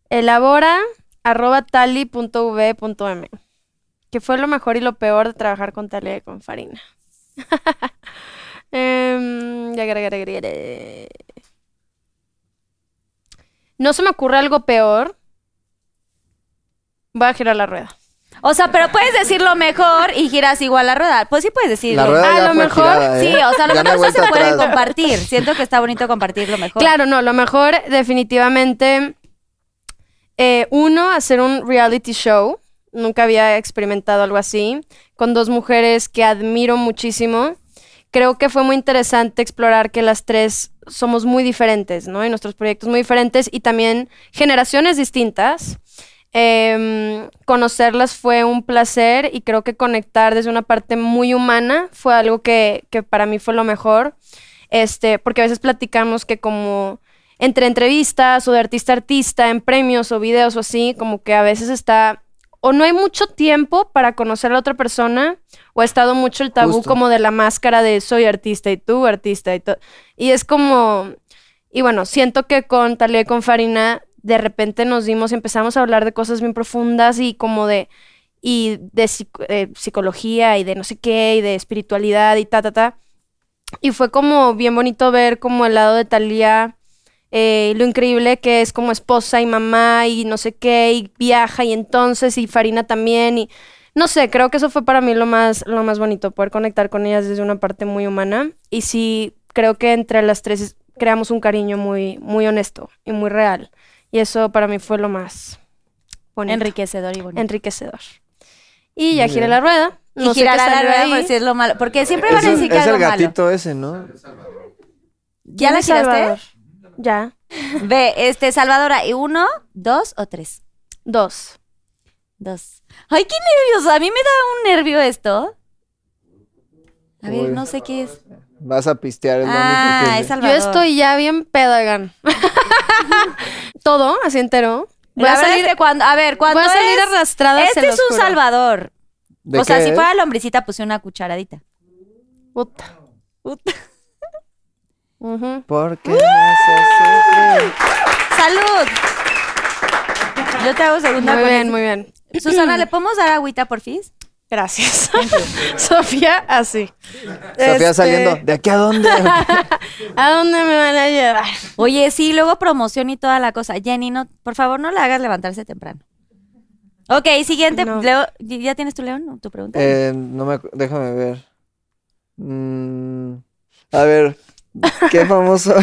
Elabora arroba tali.v.m. ¿Qué fue lo mejor y lo peor de trabajar con Talía y con Farina? Em. No se me ocurre algo peor. Voy a girar la rueda. O sea, pero puedes decir lo mejor y giras igual la rueda. Pues sí puedes decirlo. La rueda A ya lo fue mejor, girada, ¿eh? Sí, o sea, lo Ya no hay mejor se vuelta puede atrás. compartir. Siento que está bonito compartir lo mejor. Claro, no, lo mejor definitivamente, eh, uno, hacer un reality show. Nunca había experimentado algo así, con dos mujeres que admiro muchísimo. Creo que fue muy interesante explorar que las tres somos muy diferentes, ¿no? Y nuestros proyectos muy diferentes y también generaciones distintas. Em, conocerlas fue un placer y creo que conectar desde una parte muy humana fue algo que, que para mí fue lo mejor. Este, porque a veces platicamos que como entre entrevistas o de artista a artista, en premios o videos o así, como que a veces está, o no hay mucho tiempo para conocer a la otra persona, o ha estado mucho el tabú Justo. como de la máscara de soy artista y tú artista y todo. Y es como, y bueno, siento que con Talía y con Farina, de repente nos dimos empezamos a hablar de cosas bien profundas y como de, y de eh, psicología y de no sé qué, y de espiritualidad y ta, ta, ta. Y fue como bien bonito ver como el lado de Talía, eh, lo increíble que es como esposa y mamá y no sé qué, y viaja y entonces, y Farina también, y no sé, creo que eso fue para mí lo más, lo más bonito, poder conectar con ellas desde una parte muy humana. Y sí, creo que entre las tres creamos un cariño muy, muy honesto y muy real. Y eso para mí fue lo más bonito. Enriquecedor y bonito. enriquecedor. Y ya giré la rueda. y No sé girar qué a la rueda ahí. por decir lo malo. Porque siempre van Es, a decir que es algo el malo. gatito ese, ¿no? ¿Ya ¿Quién la es giraste? Salvador? Ya. Ve, este, Salvadora, ¿y uno, dos o tres? Dos. Dos. Ay, qué nervioso. A mí me da un nervio esto. A ver, Uy. no sé qué es. Vas a pistear el Ah, es Salvador. Yo estoy ya bien pedagan. Todo, así entero. Voy La a salir, es que cuando, a ver, cuando voy a salir es- arrastrada Este se es un juro. Salvador. ¿De O sea, si fuera lombricita, puse una cucharadita. Puta. Puta. Porque haces sufrir. ¡Salud! Yo te hago segunda Muy bien, muy bien. Susana, ¿le podemos dar agüita, porfis? Gracias. Sofía, así. Sofía Este, saliendo. ¿De aquí a dónde? ¿A dónde me van a llevar? Oye, sí, luego promoción y toda la cosa. Jenny, no, por favor, no le hagas levantarse temprano. Ok, siguiente. No. Leo, ¿Ya tienes tu león? ¿Tu pregunta? Eh, no me déjame ver. Mm, a ver, qué famoso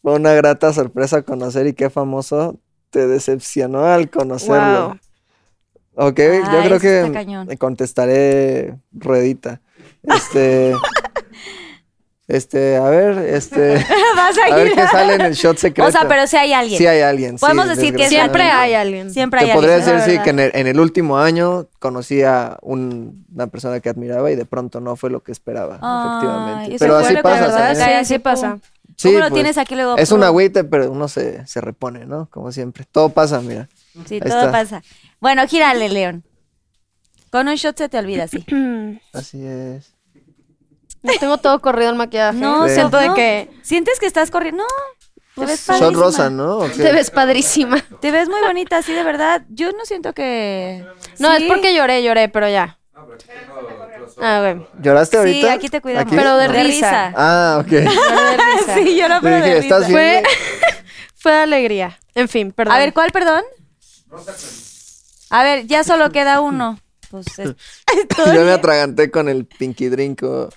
fue una grata sorpresa conocer y qué famoso te decepcionó al conocerlo. Wow. Ok, yo Ay, creo que cañón. me contestaré ruedita. Este, este, a ver, este, Vas a ver qué sale en el shot secreto. O sea, pero si hay alguien. Sí hay alguien. sí, Podemos decir que Siempre hay alguien. Siempre hay Te podría alguien. decir, la sí, que en el, en el último año conocí a un- una persona que admiraba y de pronto no fue lo que esperaba, Ay, efectivamente. Pero así pasa. Sí, así, pasa. Sí, ¿Cómo lo pues, tienes aquí luego? Es un agüite, pero uno se, se repone, ¿no? Como siempre. Todo pasa, mira. Sí, Ahí todo está. pasa. Bueno, gírale, León. Con un shot se te olvida, sí. Así es. No tengo todo corrido el maquillaje. No, Sí. siento de no. que ¿Sientes que estás corriendo? No. Te ves Shot padrísima. rosa, ¿no? ¿O qué? te ves padrísima. Te ves muy bonita, sí, de verdad. Yo no siento que... No, Sí. es porque lloré, lloré, pero ya. Ah, güey. ¿Lloraste Sí, ahorita? aquí te cuidamos. ¿Aquí? Pero de No. risa. Ah, ok. Lloré de risa. sí, yo no, Yo pero de dije, risa. ¿estás bien? Fue, fue alegría. En fin, perdón. A ver, ¿cuál, perdón? A ver, ya solo queda uno. Pues es- Yo me atraganté con el pinky drink. o-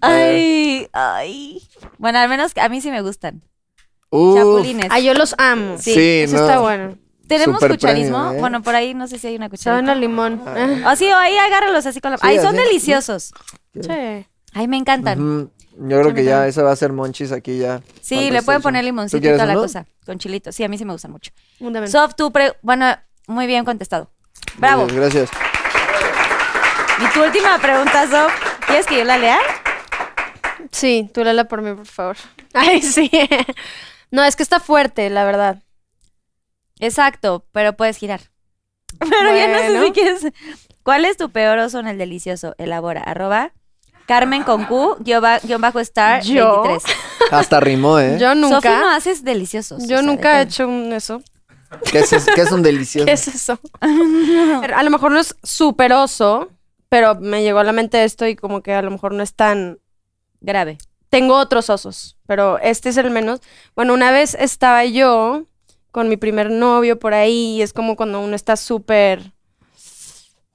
Ay, ay. Bueno, al menos a mí sí me gustan. Uf, Chapulines. Ah, yo los amo. Sí, sí, Eso no. está bueno. ¿Tenemos Super cucharismo? ¿eh? Bueno, por ahí no sé si hay una Saben a cucharita. limón. Eh, Ah, sí, o ahí agárralos así con la... Sí, Ay, son así. deliciosos. Sí. Ay, me encantan. Yo creo que ya eso va a ser monchis aquí ya. Sí, le pueden poner ¿Tú limoncito toda la uno? cosa. Con chilito. Sí, a mí sí me gustan mucho. Sof, tú pre... Bueno, muy bien contestado. Bravo. Gracias. Y tu última pregunta, Sof. ¿Quieres que yo la lea? Sí, tú léela por mí, por favor. Ay, sí. No, es que está fuerte, la verdad. Exacto, pero puedes girar. Pero ya no sé Bueno. si quieres. ¿Cuál es tu peor oso en el delicioso? Elabora. Arroba Carmen con Q, guion ba- guion bajo star ¿Yo? 23. Hasta rimó, ¿eh? Yo Sofi no nunca. haces deliciosos. o Yo sea, nunca he de hecho un eso. ¿Qué es, qué es un delicioso? ¿Qué es eso? A lo mejor no es súper oso, pero me llegó a la mente esto y como que a lo mejor no es tan... Grave. Tengo otros osos, pero este es el menos. Bueno, una vez estaba yo con mi primer novio por ahí y es como cuando uno está súper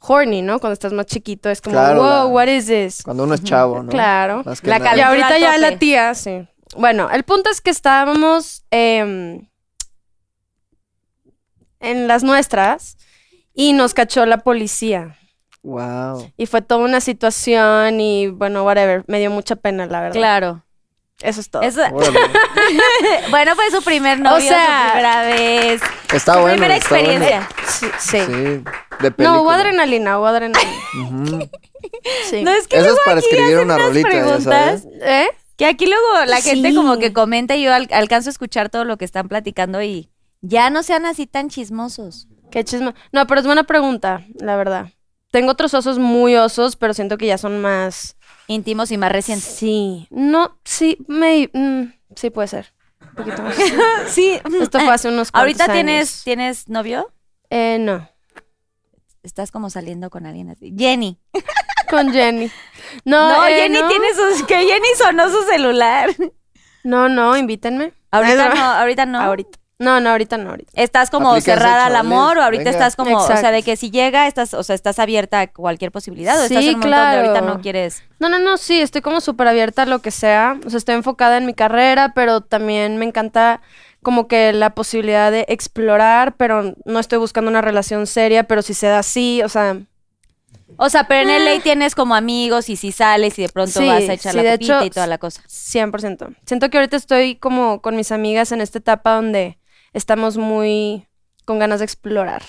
horny, ¿no? Cuando estás más chiquito es como, Claro, wow, la- what is this? Cuando uno es chavo, ¿no? Claro. La nada. Y ahorita ya la tía, sí. Bueno, el punto es que estábamos em, en las nuestras y nos cachó la policía. Wow. Y fue toda una situación y bueno, whatever. Me dio mucha pena, la verdad. Claro. Eso es todo. Eso- bueno, fue su primer novio, sea, su primera vez. Está su bueno. primera está bueno. experiencia. Sí. sí. Sí, de película. No, hubo adrenalina, hubo adrenalina. Sí. No es que Eso es para aquí escribir una unas rolita, ya preguntas sabes. ¿Eh? Que aquí luego la gente Sí. como que comenta y yo al- alcanzo a escuchar todo lo que están platicando y ya no sean así tan chismosos. Qué chismo. No, pero es buena pregunta, la verdad. Tengo otros osos muy osos, pero siento que ya son más. Íntimos y más recientes. Sí. No, sí, me. mm, sí, puede ser. Un poquito más. Sí. Esto fue hace unos cuantos ¿Ahorita años. tienes, tienes novio? Eh, no. Estás como saliendo con alguien así. Jenny. Con Jenny. No, No, eh, Jenny no. tiene sus... Que Jenny sonó su celular. No, no, invítenme. Ahorita Ay, no, ahorita no. Ahorita. No, no, ahorita no, ahorita. ¿Estás como cerrada al amor o ahorita Venga. estás como, o sea, de que si llega, estás, o sea, estás abierta a cualquier posibilidad o estás Sí, en un momento donde ahorita claro. no quieres? No, no, no, sí, estoy como súper abierta a lo que sea. O sea, estoy enfocada en mi carrera, pero también me encanta como que la posibilidad de explorar, pero no estoy buscando una relación seria, pero si se da así, o sea, O sea, pero en LA tienes como amigos y si sales y de pronto Sí, vas a echar sí, la de hecho, y toda la cosa. 100%. Siento que ahorita estoy como con mis amigas en esta etapa donde estamos muy con ganas de explorar,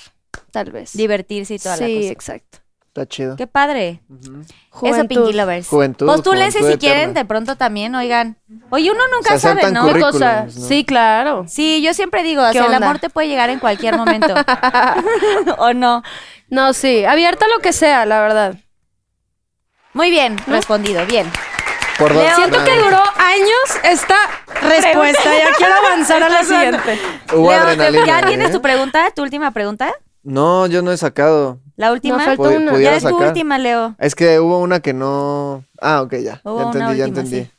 tal vez. Divertirse y toda sí, la cosa. exacto. Está chido. Qué padre. Ujú. Eso, Juventud. Pinky Lovers. Juventud, Postúlense si quieren eterna. de pronto también, oigan. Oye, uno nunca Se sabe, ¿no? Sí, claro. Sí, yo siempre digo, o ¿Qué sea, el amor te puede llegar en cualquier momento. ¿O no? No, sí, abierta a lo que sea, la verdad. Muy bien, respondido, bien. Por dos- Siento que duró años esta respuesta. Ya quiero avanzar a la siguiente. Hubo Leo, adrenalina, ¿ya ¿eh? tienes tu pregunta? ¿Tu última pregunta? No, yo no he sacado. ¿La última? No, falta Pu- una. ya es tu sacar. última, Leo. Es que hubo una que no. Ah, ok, ya. Hubo ya una entendí, ya entendí. sí.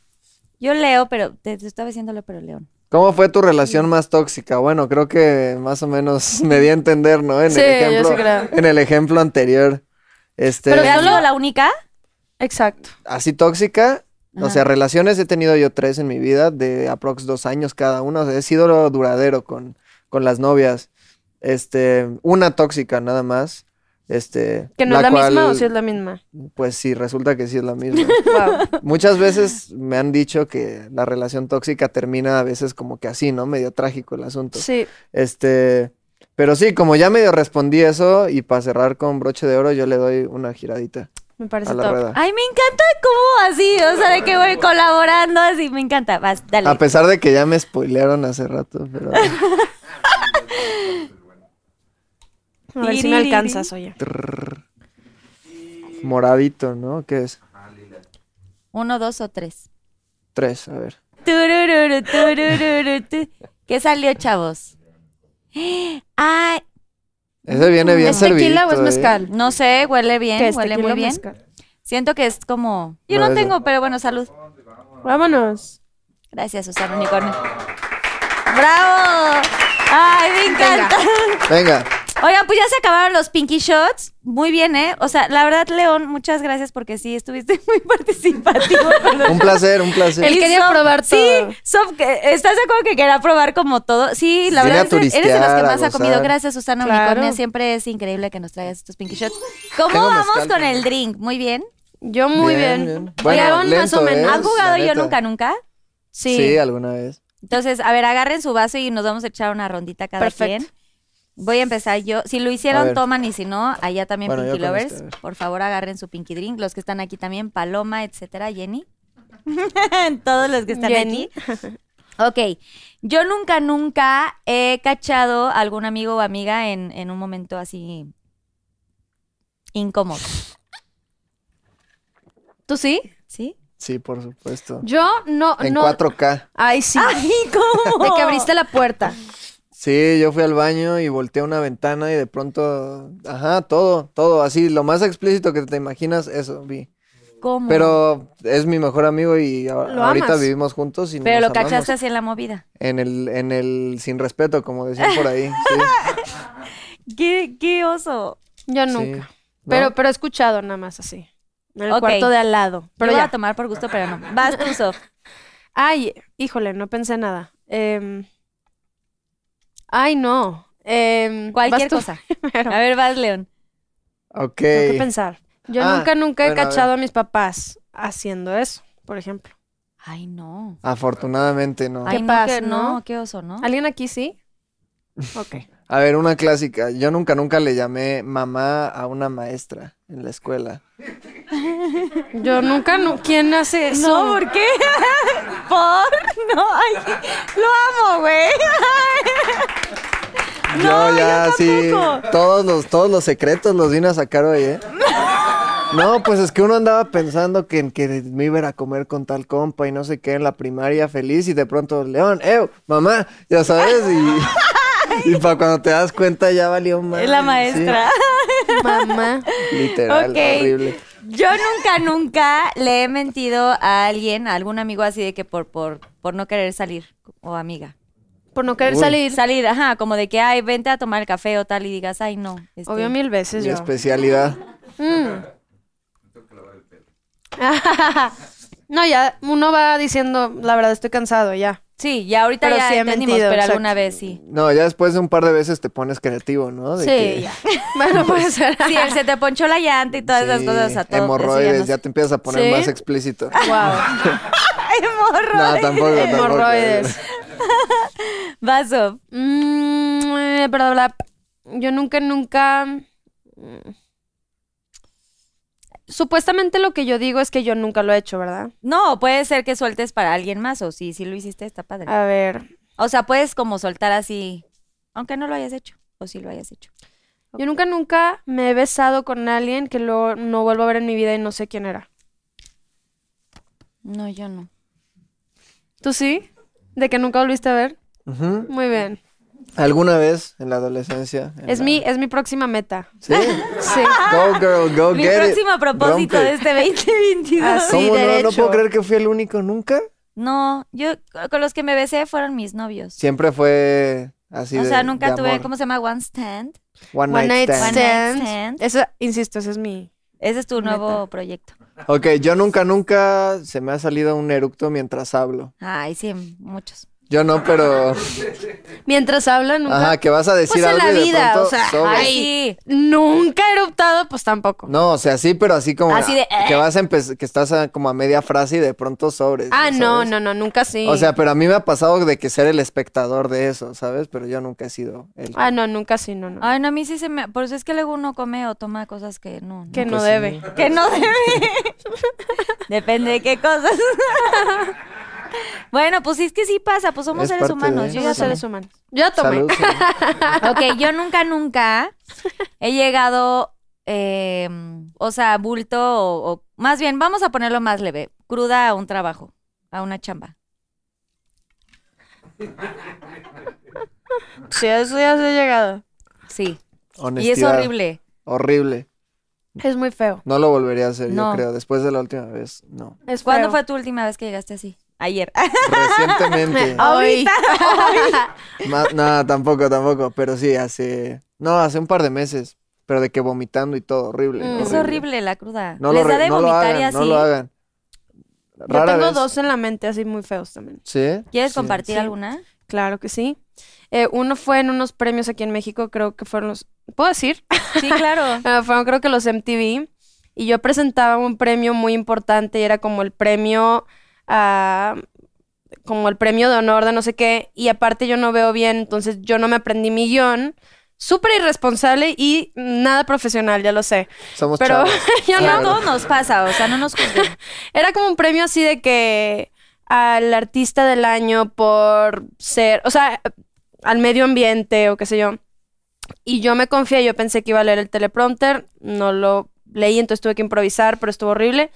Yo leo, pero te, te estaba diciéndolo, pero León. ¿Cómo fue tu relación más tóxica? Bueno, creo que más o menos me di a entender, ¿no? En Sí, el yo ejemplo, sí creo. en el ejemplo anterior. Este, Pero ¿Pero has solo- la única? Exacto. así tóxica. O sea, relaciones he tenido yo tres en mi vida, de aprox dos años cada una. O sea, he sido duradero con, con las novias. Este, una tóxica nada más. Este, ¿Que no es la cual, misma o si es la misma? Pues sí, resulta que sí es la misma. Wow. Muchas veces me han dicho que la relación tóxica termina a veces como que así, ¿no? Medio trágico el asunto. Sí. Este, pero sí, como ya medio respondí eso y para cerrar con broche de oro, yo le doy una giradita Me parece a la top. rueda. Ay, me encanta cómo así, o sea, de que voy colaborando así, me encanta. Vas, dale. A pesar de que ya me spoilearon hace rato, pero A ver si me alcanzas, oye. Trrr. moradito, ¿no? ¿Qué es? Uno, dos o tres. Tres, a ver. Turururu, turururu, tu. ¿Qué salió, chavos? Ay, Ese viene bien ¿Es tequila o es mezcal? no sé, huele bien, ¿Qué es, huele muy bien. mezcal? Siento que es como... Yo No, tengo, pero bueno, salud. Vámonos. Gracias, Susana Unicornio. ¡Bravo! ¡Ay, me encanta! Venga, Oigan, pues ya se acabaron los Pinky Shots. Muy bien, ¿eh? O sea, la verdad, León, muchas gracias porque sí, estuviste muy participativo. con los un placer, un placer. Él quería Sof- probar Sí, todo. Sof, que- ¿estás de acuerdo que quería probar como todo? Sí, la a verdad eres de los que turistear, a más ha comido. gozar. Gracias, Susana Claro. Unicornia. Siempre es increíble que nos traigas estos Pinky Shots. ¿Cómo Tengo vamos mezcal con también. el drink? Muy bien. Yo muy Bien, bien. bien. Bueno, León, más lento, o menos. ¿eh? ¿Han jugado la yo neta. nunca, nunca? Sí. Sí, alguna vez. Entonces, a ver, agarren su vaso y nos vamos a echar una rondita cada Perfecto. quien. Voy a empezar yo. Si lo hicieron, toman y si no, allá también Bueno, Pinky Lovers. este. Por favor, agarren su Pinky Drink. Los que están aquí también, Paloma, etcétera, Jenny. Todos los que están Jenny. aquí. Ok. Yo nunca, nunca he cachado a algún amigo o amiga en, en un momento así incómodo. ¿Tú sí? ¿Sí? Sí, por supuesto. Yo no, En no. 4K. Ay, sí. ¡Ay, cómo! De que abriste la puerta. Sí, yo fui al baño y volteé a una ventana y de pronto, ajá, todo, todo, así, lo más explícito que te imaginas, eso vi. ¿Cómo? Pero es mi mejor amigo y a- Lo ahorita amas. vivimos juntos y Pero nos lo cachaste así en la movida. En el, en el sin respeto, como decían por ahí. Sí, ¿Qué, qué oso? Yo sí. nunca. ¿No? Pero, pero he escuchado nada más así. En el Ok. cuarto de al lado. Pero Pero voy ya. a tomar por gusto, pero no. Vas tú, Sof. Ay, híjole, no pensé nada. Em, Ay, no. Em, Cualquier cosa. primero. A ver, vas, León. Ok. Tengo que pensar. Yo Ah, nunca, nunca he bueno, cachado a mis papás haciendo eso, por ejemplo. Ay, no. Afortunadamente no. Ay, ¿Qué no, pasa, qué- no? no, qué oso, ¿no? ¿Alguien aquí sí? Ok. A ver, una clásica. Yo nunca, nunca le llamé mamá a una maestra en la escuela. Yo nunca, nu- ¿quién hace eso? No, ¿por qué? ¿Por? No, ay, lo amo, güey. No, yo ya yo sí, todos los, todos los secretos los vine a sacar hoy, ¿eh? No, pues es que uno andaba pensando que, que me iba a ir a comer con tal compa y no sé qué en la primaria feliz y de pronto, León, eh, mamá, ya sabes, y, y para cuando te das cuenta ya valió más. Es la maestra. Mamá. literal, horrible. Yo nunca, nunca le he mentido a alguien, a algún amigo así de que por, por, por no querer salir o amiga. Por no querer Uy. salir. Salir, ajá, como de que, ay, vente a tomar el café o tal y digas, ay, no. este, Obvio mil veces Mi yo. especialidad. Mm. no, ya, uno va diciendo, la verdad estoy cansado, ya. Sí, ya ahorita Pero ya sí entendimos, mentido, pero exacto. alguna vez sí. No, ya después de un par de veces te pones creativo, ¿no? De sí, que- ya. Bueno, puede ser. Sí, él se te ponchó la llanta y todas esas Sí, cosas a todo. Hemorroides, ya te empiezas a poner ¿Sí? más explícito. Wow. Hemorroides. No, tampoco, tampoco. Hemorroides. Vaso. Mm. Yo nunca, nunca. Supuestamente lo que yo digo es que yo nunca lo he hecho, ¿verdad? No, puede ser que sueltes para alguien más o si sí lo hiciste, está padre. A ver. O sea, puedes como soltar así, aunque no lo hayas hecho o sí lo hayas hecho. Yo nunca, nunca me he besado con alguien que luego no vuelvo a ver en mi vida y no sé quién era. No, yo no. ¿Tú sí? ¿De que nunca volviste a ver? Muy bien. ¿Alguna vez en la adolescencia? en Es la- mi, es mi próxima meta. ¿Sí? Sí. Go girl, go Mi get it. próximo propósito Rompe. de este 2022. Ah, sí. ¿Cómo no? No puedo creer que fui el único nunca. No, yo con los que me besé fueron mis novios. Siempre fue así o de sea, nunca de tuve, amor. ¿cómo se llama? One stand. One, One night night stand. One night stand. stand. Eso, insisto, ese es mi. Ese es tu nuevo proyecto. Ok, yo nunca, nunca se me ha salido un eructo mientras hablo. Ay, sí, muchos. Yo no, pero... Mientras habla, nunca. Ajá, que vas a decir Pues en algo la y de vida, pronto o sea, sobres. Ay, Ay, sí. Nunca he eruptado, pues tampoco. No, o sea, sí, pero así como... Así de, Que vas a empezar... Que estás a- como a media frase y de pronto sobres. ah, ¿sabes? no, no, no, nunca sí. O sea, pero a mí me ha pasado de que ser el espectador de eso, ¿sabes? Pero yo nunca he sido el... Ah, no, nunca sí, no, no. Ay, no, a mí sí se me... Por eso es que luego uno come o toma cosas que no. que no. no pues debe. sí. Que no debe. Depende de qué cosas. bueno, pues sí, es que sí pasa, pues somos Es seres parte humanos. de- Yo ya seres humanos. Yo ya tomé. Salud. salud. Ok, yo nunca, nunca he llegado, eh, o sea, bulto o, o- más bien, vamos a ponerlo más leve, cruda a un trabajo, a una chamba. Sí, a eso ya se ha llegado. Sí. Y Honestidad. es horrible. Horrible. Es muy feo. No lo volvería a hacer, No. yo creo. Después de la última vez, no. Es ¿Cuándo fue tu última vez que llegaste así? Ayer. Recientemente. Hoy. Ma- no, tampoco, tampoco. Pero sí, hace... No, hace un par de meses. Pero de que vomitando y todo, horrible. Mm. es horrible la cruda. No Les lo, da de no vomitar y hagan, así. no lo hagan. Yo Rara tengo vez. dos en la mente así muy feos también. ¿Sí? ¿Quieres Sí. compartir Sí. alguna? Claro que sí. Eh, uno fue en unos premios aquí en México, creo que fueron los... ¿Puedo decir? Sí, claro. Ah, fueron creo que los MTV. Y yo presentaba un premio muy importante y era como el premio... ah, como el premio de honor de no sé qué. Y aparte yo no veo bien, entonces yo no me aprendí mi guion. Súper irresponsable y nada profesional, ya lo sé. Somos Pero yo no, todos nos pasa, o sea, no nos juzguen. Era como un premio así de que al artista del año por ser, o sea, al medio ambiente o qué sé yo. Y yo me confié, yo pensé que iba a leer el teleprompter, no lo leí, entonces tuve que improvisar, pero estuvo horrible.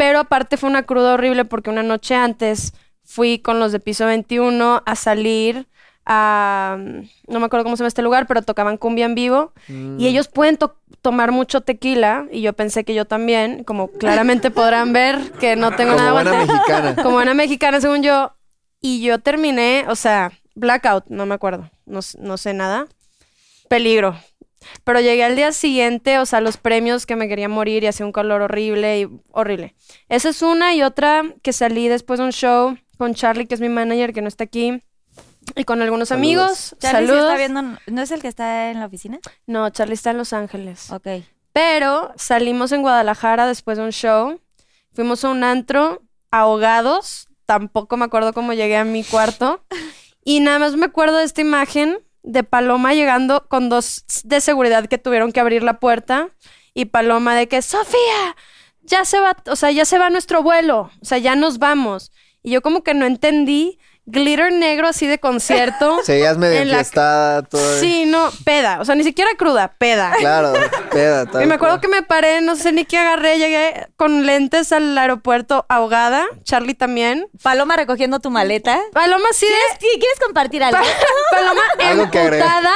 Pero aparte fue una cruda horrible porque una noche antes fui con los de piso 21 a salir a, no me acuerdo cómo se llama este lugar, pero tocaban cumbia en vivo. Mm. Y ellos pueden to- tomar mucho tequila, y yo pensé que yo también, como claramente podrán ver que no tengo Como nada buena mexicana. Como buena mexicana, según yo. Y yo terminé, o sea, blackout, no me acuerdo, no, no sé nada. Peligro. Pero llegué al día siguiente, o sea, los premios que me quería morir y hacía un calor horrible y horrible. Esa es una y otra que salí después de un show con Charlie, que es mi manager, que no está aquí, y con algunos Saludos. amigos. Charlie sí Saludos. está viendo, ¿no es el que está en la oficina? No, Charlie está en Los Ángeles. Ok. Pero salimos en Guadalajara después de un show. Fuimos a un antro ahogados. Tampoco me acuerdo cómo llegué a mi cuarto. Y nada más me acuerdo de esta imagen de Paloma llegando con dos de seguridad que tuvieron que abrir la puerta. Y Paloma de que, Sofía, ya se va, o sea, ya se va nuestro vuelo, o sea, ya nos vamos. Y yo como que no entendí, glitter negro así de concierto. Seguías medio En la- enfiestada, todo. Sí, no, peda, o sea, ni siquiera cruda, peda. Claro, peda. Y me acuerdo cual. que me paré, no sé ni qué agarré, llegué con lentes al aeropuerto ahogada, Charlie también. Paloma recogiendo tu maleta. Paloma sí de... ¿Quieres, ¿Quieres compartir algo? Pa- Paloma emputada,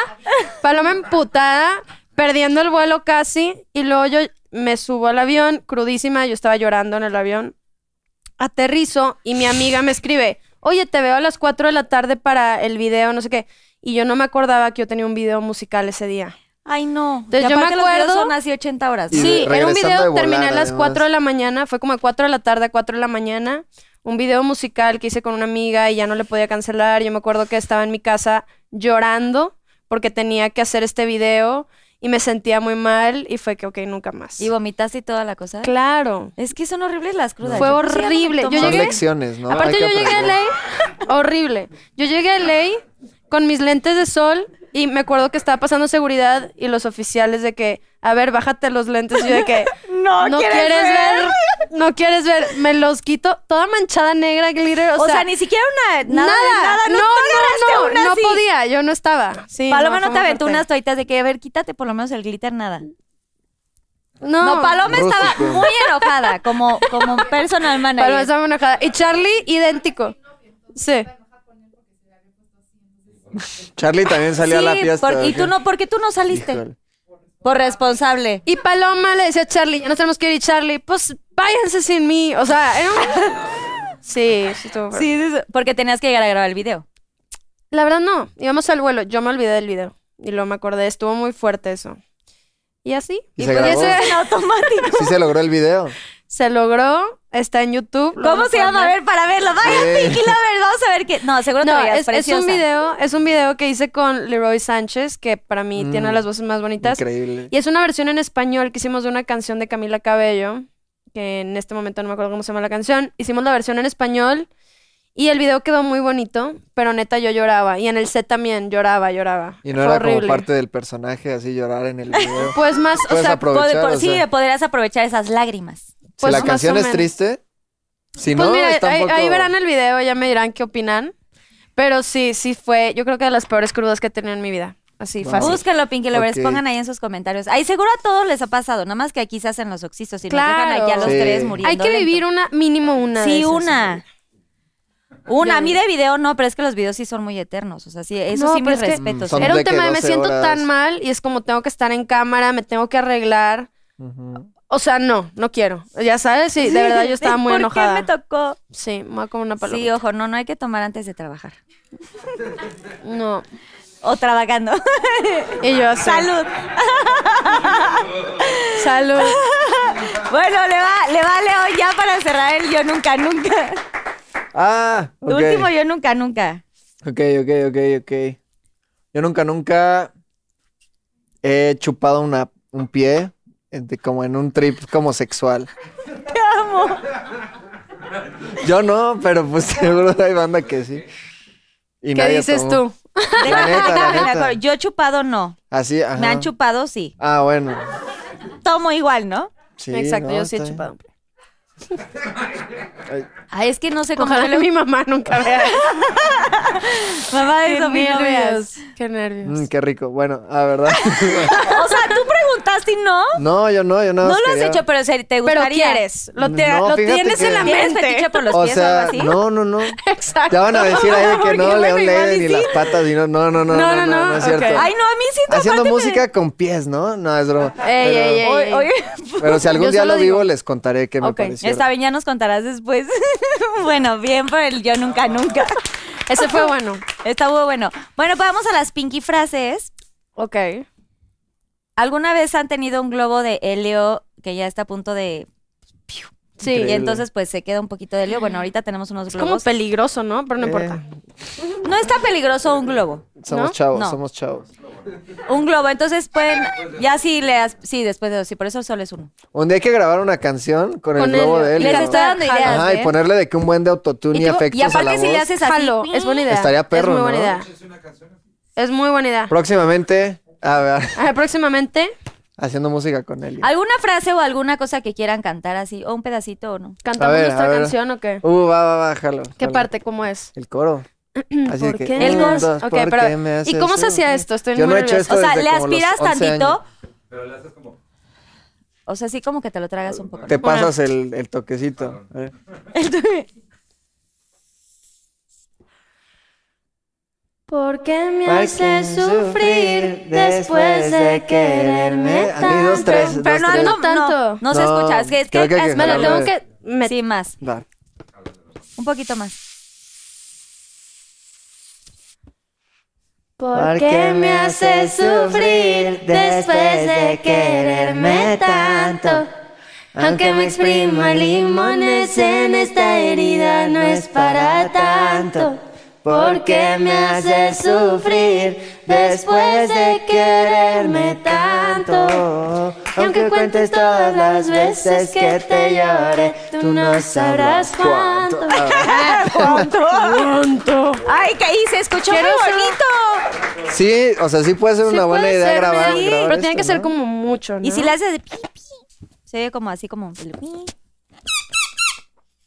Paloma emputada, perdiendo el vuelo casi, y luego yo me subo al avión, crudísima, yo estaba llorando en el avión, aterrizo y mi amiga me escribe, oye, te veo a las 4 de la tarde para el video, no sé qué, y yo no me acordaba que yo tenía un video musical ese día. Ay, no. Entonces, yo me acuerdo- son así 80 horas. Sí, era un video, de volar, terminé a las además. 4 de la mañana, fue como a 4 de la tarde a 4 de la mañana, un video musical que hice con una amiga y ya no le podía cancelar. Yo me acuerdo que estaba en mi casa llorando porque tenía que hacer este video y me sentía muy mal y fue que, ok, nunca más. Y vomitaste y toda la cosa. Claro. Es que son horribles las crudas. Fue horrible. Yo tomo- Son llegué- lecciones, ¿no? Aparte Hay yo llegué a. LA, horrible. Yo llegué a LA con mis lentes de sol y me acuerdo que estaba pasando seguridad y los oficiales de que, a ver, bájate los lentes. Y yo de que, No, no ¿quieres quieres ver? ver? no quieres ver, me los quito, toda manchada negra, glitter, o, O, sea, ni siquiera una. Nada, nada, nada. no, no, no, una no así. podía, yo no estaba. Sí, Paloma no, te aventó fuerte. unas toallitas de que, a ver, quítate por lo menos el glitter, nada. No, No, Paloma estaba muy enojada, como, como personal manager. Paloma estaba muy enojada. Y Charlie, idéntico. Sí. Charlie también salió a la Sí, fiesta. por- y ¿o tú no, ¿por qué tú no saliste? Híjole. Por responsable. Y Paloma le decía a Charlie, ya nos tenemos que ir, y Charlie, pues váyanse sin mí. O sea, era un- Sí, sí. Sí, sí, sí, porque tenías que llegar a grabar el video. La verdad no, íbamos al vuelo, yo me olvidé del video. Y luego me acordé, estuvo muy fuerte eso. Y así. ¿Y Y, se pues, grabó? ese En automático. Sí se logró el video. se logró, está en YouTube. ¿Cómo se llama? A ver, para verlo. Vaya, Sí. Pinky No, seguro te No, veías es, un video, es un video que hice con Leroy Sánchez, que para mí Mm, tiene las voces más bonitas. Increíble. Y es una versión en español que hicimos de una canción de Camila Cabello, que en este momento no me acuerdo cómo se llama la canción. Hicimos la versión en español y el video quedó muy bonito, pero neta yo lloraba. Y en el set también lloraba, lloraba. Y no Fue era horrible. como parte del personaje así llorar en el video. Pues más, o Puedes sea, aprovechar. Pod- por- o sí, podrías aprovechar esas lágrimas. si pues la canción es triste, si pues no, mira, está un ahí, poco... ahí verán el video, ya me dirán qué opinan. Pero sí, sí fue, yo creo que de las peores crudas que he tenido en mi vida. Así, Wow. fácil. Búsquenlo, Pinky Lovers, Ok. pongan ahí en sus comentarios. Ahí seguro a todos les ha pasado, nada más que aquí se hacen los oxisos y nos dejan Claro. aquí a los Sí. tres muriendo. Hay que lento. vivir una, mínimo una. de Sí, esas. una. Una, a mí de video no, pero es que los videos sí son muy eternos. O sea, sí, eso No, sí mis respetos. ¿eh? Era un tema de me 12 siento horas. tan mal y es como tengo que estar en cámara, me tengo que arreglar. Ujú. O sea, no, no quiero. Ya sabes, sí, de verdad yo estaba muy ¿Por enojada. qué me tocó? Sí, me voy a comer una paloma. Sí, ojo, no, no hay que tomar antes de trabajar. No. O trabajando. Y yo así. Salud. Salud. Bueno, le va, le va Leo ya para cerrar el yo nunca, nunca. Ah, ok. Tu último yo nunca, nunca. Ok, ok, ok, ok. Yo nunca, nunca he chupado una, un pie de- como en un trip como sexual. Te amo. Yo no, pero pues seguro hay banda que sí. Y ¿Qué dices tomó. tú? La neta, la. Yo he chupado no. Así, ajá. Me han chupado sí. Ah, bueno. Tomo igual, ¿no? Sí, Exacto, no, yo sí he chupado. Ay, Ay, es que no sé cómo Ojalá le mi mamá nunca vea. Mamá de Qué Sofía, veas. nervios. Qué nervios. mm, qué rico. Bueno, ah, ¿verdad? O sea, tú preguntaste y no. no, yo no, yo no. No lo has hecho, pero se- te Pero gustaría. quieres. Lo, te- No, lo tienes que- en la ¿Tienes mente. fetiche por los O pies o sea, algo así? no, no, no. Exacto. Ya van a decir ahí de que no, León Leiden y las patas y no, no, no, no, No, no, no, no, no, no, es cierto. Ay, no, a mí sí Haciendo me- música con pies, ¿no? No, es broma. Ey, pero, ey, ey. Oye, pero si algún día lo vivo, digo. les contaré qué me pareció. Está bien, ya nos contarás después. bueno, bien por el yo nunca, nunca. Ese fue bueno. Está muy bueno. Bueno, pues vamos a las pinky frases. Ok. ¿Alguna vez han tenido un globo de helio que ya está a punto de... Sí. Y entonces pues se queda un poquito de helio? Bueno, ahorita tenemos unos Es como globos. peligroso, ¿no? Pero no Eh, importa. No está peligroso un globo. Somos ¿No? chavos, No. somos chavos. Un globo, entonces pueden... Ya sí le has... Sí, después de dos, sí, por eso solo es uno. Un día hay que grabar una canción con, Con el globo de Helio. Les ¿no? estoy dando ideas, Ajá, ¿eh? y ponerle de que un buen de autotune y, efectos Y a la aparte si voz. le haces así... Jalo. Es buena idea. Estaría perro, Es muy buena ¿no? idea. Es muy buena idea. Próximamente, a ver, A ver, próximamente, haciendo música con él. ¿Alguna frase o alguna cosa que quieran cantar así? ¿O un pedacito o no? ¿Cantamos ver, nuestra canción o qué? Uh, va, va, va, jalo. ¿Qué jalo. parte? ¿Cómo es? El coro. Así ¿Por que, qué? El dos, ¿por pero- me ¿Y haces cómo se hacía esto? Estoy Yo muy no he hecho nerviosa. esto O sea, desde le como los aspiras 11 tantito. años. O sea, así como que te lo tragas un poco. Te ¿no? pasas el, el toquecito. A ver. ¿Por qué me ¿Por haces sufrir después de quererme A mí dos, tanto? tres, dos, Pero no, tres. no, No tanto. no, no se escucha. Es que, es que, que Me lo tengo que... me- Sí, más. Va. Un poquito más. ¿Por qué me haces sufrir después de quererme tanto? Aunque me exprima limones en esta herida no es para tanto. ¿Por qué me haces sufrir después de quererme tanto? Y aunque cuentes todas las veces que te lloré, tú no sabrás cuánto. ¿Cuánto? Ay, que ahí se escuchó muy bonito. Sí, o sea, sí puede ser Sí una buena idea ser, grabar, sí, grabar Pero tiene que ser como mucho, ¿no? Y si le haces de pi, pi, se oye como así como el pi.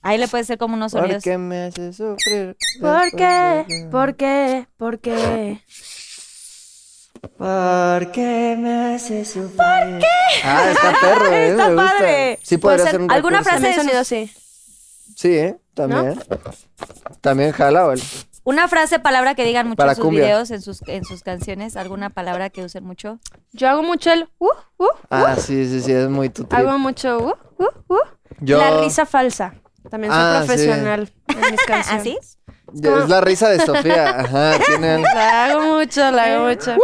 Ahí le puede ser como unos ¿Por sonidos. qué me haces sufrir? ¿Por qué? ¿Por qué? ¿Por qué? ¿Por qué me haces sufrir? ¿Por qué? Ah, está perro, ¿eh? Está me gusta. padre. Sí, Puede podría ser ser un alguna recurso. frase de sonido así. Sí, ¿eh? También. También jala, ¿o el- Una frase, palabra que digan mucho Para en sus cumbia. videos, en sus, en sus canciones. ¿Alguna palabra que usen mucho? Yo hago mucho el uh, uh, Ah, sí, sí, sí, es muy tu trip. hago mucho uh, uh, uh. Yo- La risa falsa. También soy Ah, sí. profesional en mis canciones. ¿Así? Ya, Es la risa de Sofía, ajá. La hago mucho, la hago mucho.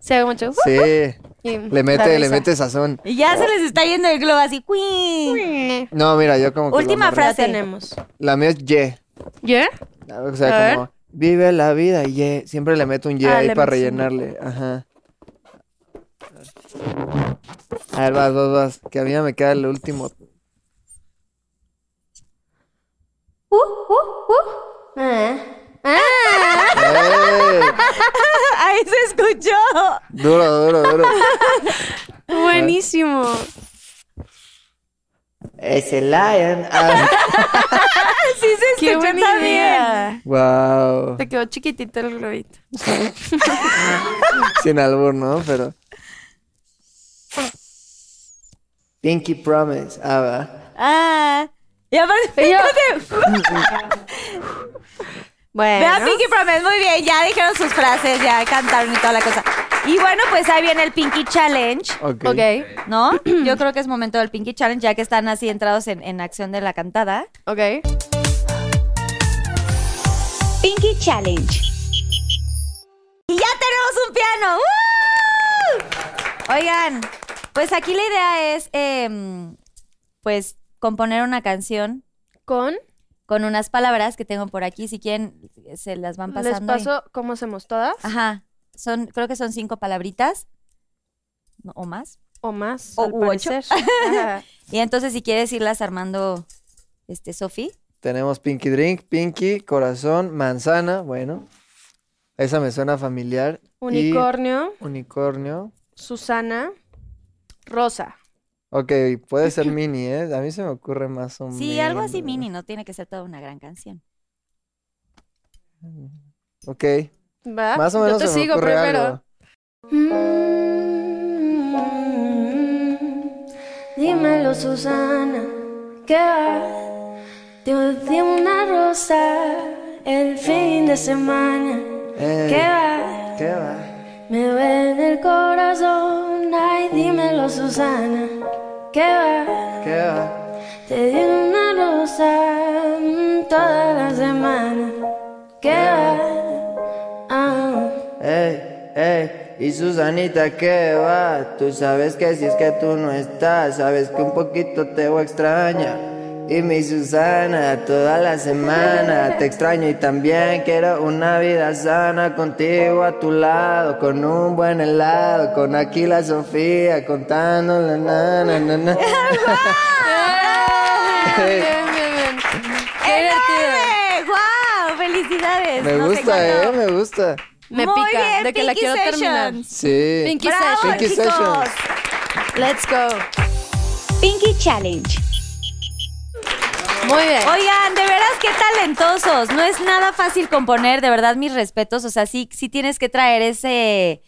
Sí, hago mucho. uh, Sí, le mete, le mete sazón. Y ya se les está yendo el globo así. ¡cuin! No, mira, yo como que Última frase. tenemos. La mía es ye. ¿Yeah? O sea, A como vive la vida y ye. Siempre le meto un ye Ah, ahí para ye. rellenarle. Ajá. A ver, vas, vas, vas. Que a mí ya me queda el último. Uh, uh, uh. ¡Ahí se escuchó! Duro, duro, duro. Buenísimo. Ese lion. Ah, Sí se Qué escuchó buena también. idea. wow. Te quedó chiquitito el globito. Sin albur, ¿no? Pero. Pinky Promise. Ah, va. Ah. Y aparte, Y yo- fíjate, Bueno. Vean Pinky Promise, muy bien, ya dijeron sus frases, ya cantaron y toda la cosa. Y bueno, pues ahí viene el Pinky Challenge, Ok. Ok, ¿no? Yo creo que es momento del Pinky Challenge, ya que están así entrados en, en acción de la cantada. ok. Pinky Challenge. ¡Y ya tenemos un piano! ¡Uh! Oigan, pues aquí la idea es, em, pues, componer una canción Con. con unas palabras que tengo por aquí. Si quieren, se las van Les pasando. y- paso cómo hacemos todas. Ajá. Son, creo que son cinco palabritas. no, o más. O más. O al u ocho. Y entonces, si quieres irlas armando, este, Sofi. Tenemos Pinky Drink, Pinky, Corazón, Manzana. Bueno. Esa me suena familiar. Y Unicornio. unicornio. Susana. Rosa. Ok, puede ser mini, ¿eh? A mí se me ocurre más o menos. Sí, algo así mini, no tiene que ser toda una gran canción. Ok. ¿Va? Más o Yo menos te se me sigo ocurre primero. algo. Mm, Dímelo, Susana, ¿qué va? Te di una rosa el fin de semana. Eh, ¿Qué va? ¿Qué va? Me duele el corazón. Ay, dímelo, Susana, ¿qué va? ¿Qué va? Te di una rosa toda la semana. ¿Qué va? Ah. Ey, ey. Y Susanita, ¿qué va? Tú sabes que si es que tú no estás, sabes que un poquito te voy a extrañar. Y mi Susana, toda la semana te extraño y también quiero una vida sana contigo a tu lado, con un buen helado, con aquí la Sofía contando la na na na na. Bien, bien, bien. ¡Guau! ¡Felicidades! Me gusta, eh, me gusta. Me Muy pica bien, de que la quiero terminar. Sí. Pinky ¡Bravo, Session. Pinky chicos! Let's go. Pinky Challenge. Muy bien. Oigan, de veras qué talentosos. No es nada fácil componer, de verdad mis respetos. O sea, sí, sí tienes que traer ese,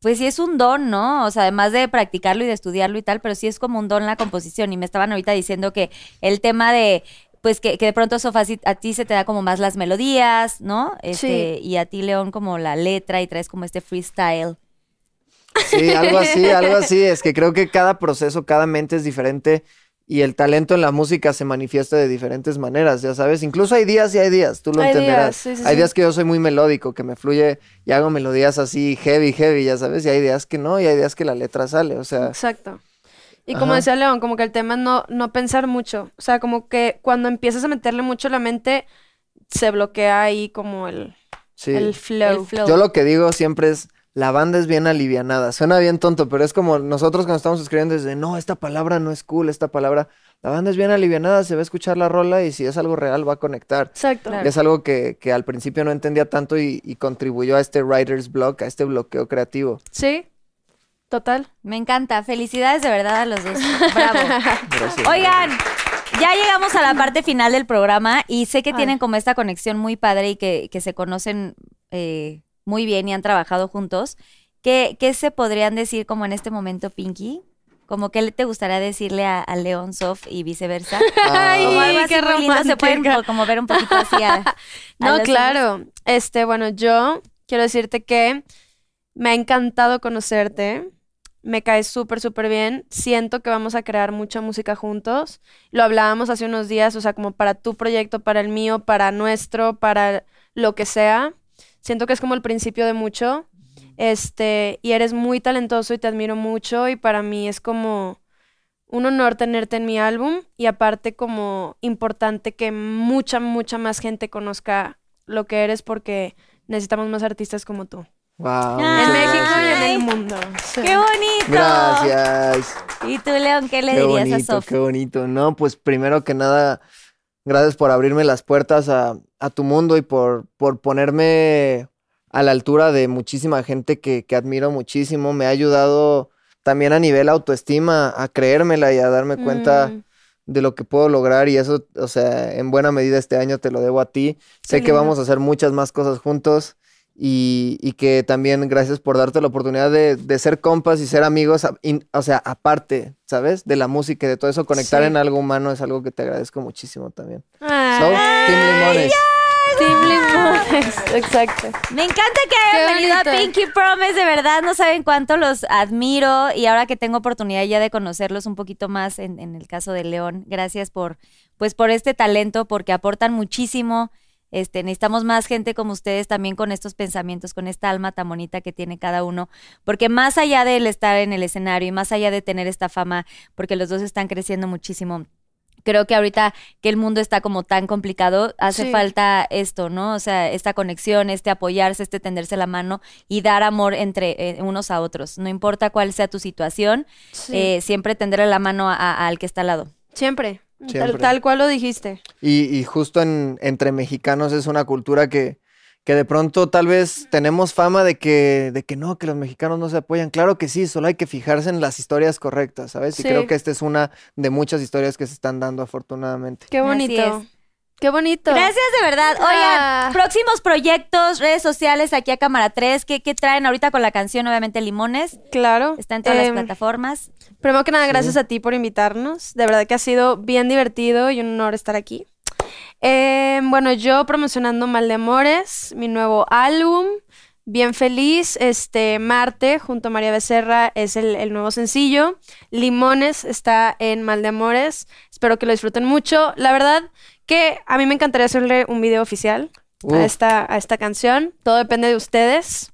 pues sí es un don, ¿no? O sea, además de practicarlo y de estudiarlo y tal, pero sí es como un don la composición. Y me estaban ahorita diciendo que el tema de, pues que, que de pronto, Sofá, sí, a ti se te da como más las melodías, ¿no? Este, Y a ti, León, como la letra y traes como este freestyle. Sí, algo así, algo así. Es que creo que cada proceso, cada mente es diferente y el talento en la música se manifiesta de diferentes maneras, ya sabes. Incluso hay días y hay días, tú lo Hay entenderás. días, sí, sí, hay sí. días que yo soy muy melódico, que me fluye y hago melodías así heavy, heavy, ya sabes. Y hay días que no, y hay días que la letra sale, o sea. Exacto. Y como decía León, como que el tema es no, no pensar mucho. O sea, como que cuando empiezas a meterle mucho la mente, se bloquea ahí como el, Sí. el flow. El flow. Yo lo que digo siempre es, la banda es bien alivianada. Suena bien tonto, pero es como nosotros cuando estamos escribiendo desde, no, esta palabra no es cool, esta palabra... La banda es bien alivianada, se va a escuchar la rola y si es algo real va a conectar. Exacto. Claro. Es algo que, que al principio no entendía tanto y, y contribuyó a este writer's block, a este bloqueo creativo. Sí, total. Me encanta. Felicidades de verdad a los dos. Bravo. Gracias. Oigan, ya llegamos a la parte final del programa y sé que Ay. tienen como esta conexión muy padre y que, que se conocen eh, muy bien y han trabajado juntos. ¿Qué, ¿Qué se podrían decir como en este momento, Pinky? Como qué le- te gustaría decirle a, a León Sof y viceversa. Ay, como algo así qué muy lindo, se pueden como ver un poquito así a, a No, claro. Este, bueno, yo quiero decirte que me ha encantado conocerte. Me caes súper, súper bien. Siento que vamos a crear mucha música juntos. Lo hablábamos hace unos días, o sea, como para tu proyecto, para el mío, para nuestro, para lo que sea. Siento que es como el principio de mucho. Este, y eres muy talentoso y te admiro mucho y para mí es como un honor tenerte en mi álbum y aparte como importante que mucha, mucha más gente conozca lo que eres porque necesitamos más artistas como tú. Wow, En México y en el mundo. Sí. ¡Qué bonito! Gracias. ¿Y tú, León, qué le Qué dirías a bonito, Sof? qué bonito. No, pues primero que nada, gracias por abrirme las puertas a, a tu mundo y por, por ponerme a la altura de muchísima gente que, que admiro muchísimo. Me ha ayudado también a nivel autoestima, a creérmela y a darme cuenta Mm, de lo que puedo lograr y eso, o sea, en buena medida este año te lo debo a ti. Sé que vamos a hacer muchas más cosas juntos y, y que también gracias por darte la oportunidad de, de ser compas y ser amigos, in- o sea, aparte, ¿sabes? De la música y de todo eso, conectar Sí. en algo humano es algo que te agradezco muchísimo también. So, Ay, Team Limones. Team Limones. Exacto. Me encanta que hayan venido a. Pinky Promise, de verdad, no saben cuánto los admiro y ahora que tengo oportunidad ya de conocerlos un poquito más en, en el caso de León, gracias por, pues por este talento, porque aportan muchísimo. Este, necesitamos más gente como ustedes también con estos pensamientos, con esta alma tan bonita que tiene cada uno, porque más allá del estar en el escenario y más allá de tener esta fama, porque los dos están creciendo muchísimo, creo que ahorita que el mundo está como tan complicado, hace Sí. falta esto, ¿no? O sea, esta conexión, este apoyarse, este tenderse la mano y dar amor entre eh, unos a otros. No importa cuál sea tu situación, Sí. eh, siempre tenderle la mano a- a- al que está al lado. Siempre. Tal, cual lo dijiste. Y, y justo en, entre mexicanos es una cultura que, que de pronto tal vez tenemos fama de que, de que no, que los mexicanos no se apoyan. Claro que sí, solo hay que fijarse en las historias correctas, ¿sabes? Y Sí. creo que esta es una de muchas historias que se están dando afortunadamente. Qué Así bonito. Qué bonito. Gracias de verdad. Ah. Oigan, próximos proyectos, redes sociales aquí a Cámara 3. ¿Qué, qué traen ahorita con la canción? Obviamente Limones. Claro. Está en todas las Em, plataformas. Primero que nada, gracias a ti por invitarnos. De verdad que ha sido bien divertido y un honor estar aquí. Eh, bueno, yo promocionando Mal de Amores, mi nuevo álbum, bien feliz. Este Marte, junto a María Becerra, es el, el nuevo sencillo. Limones está en Mal de Amores. Espero que lo disfruten mucho. La verdad que a mí me encantaría hacerle un video oficial a esta, a esta canción. Todo depende de ustedes.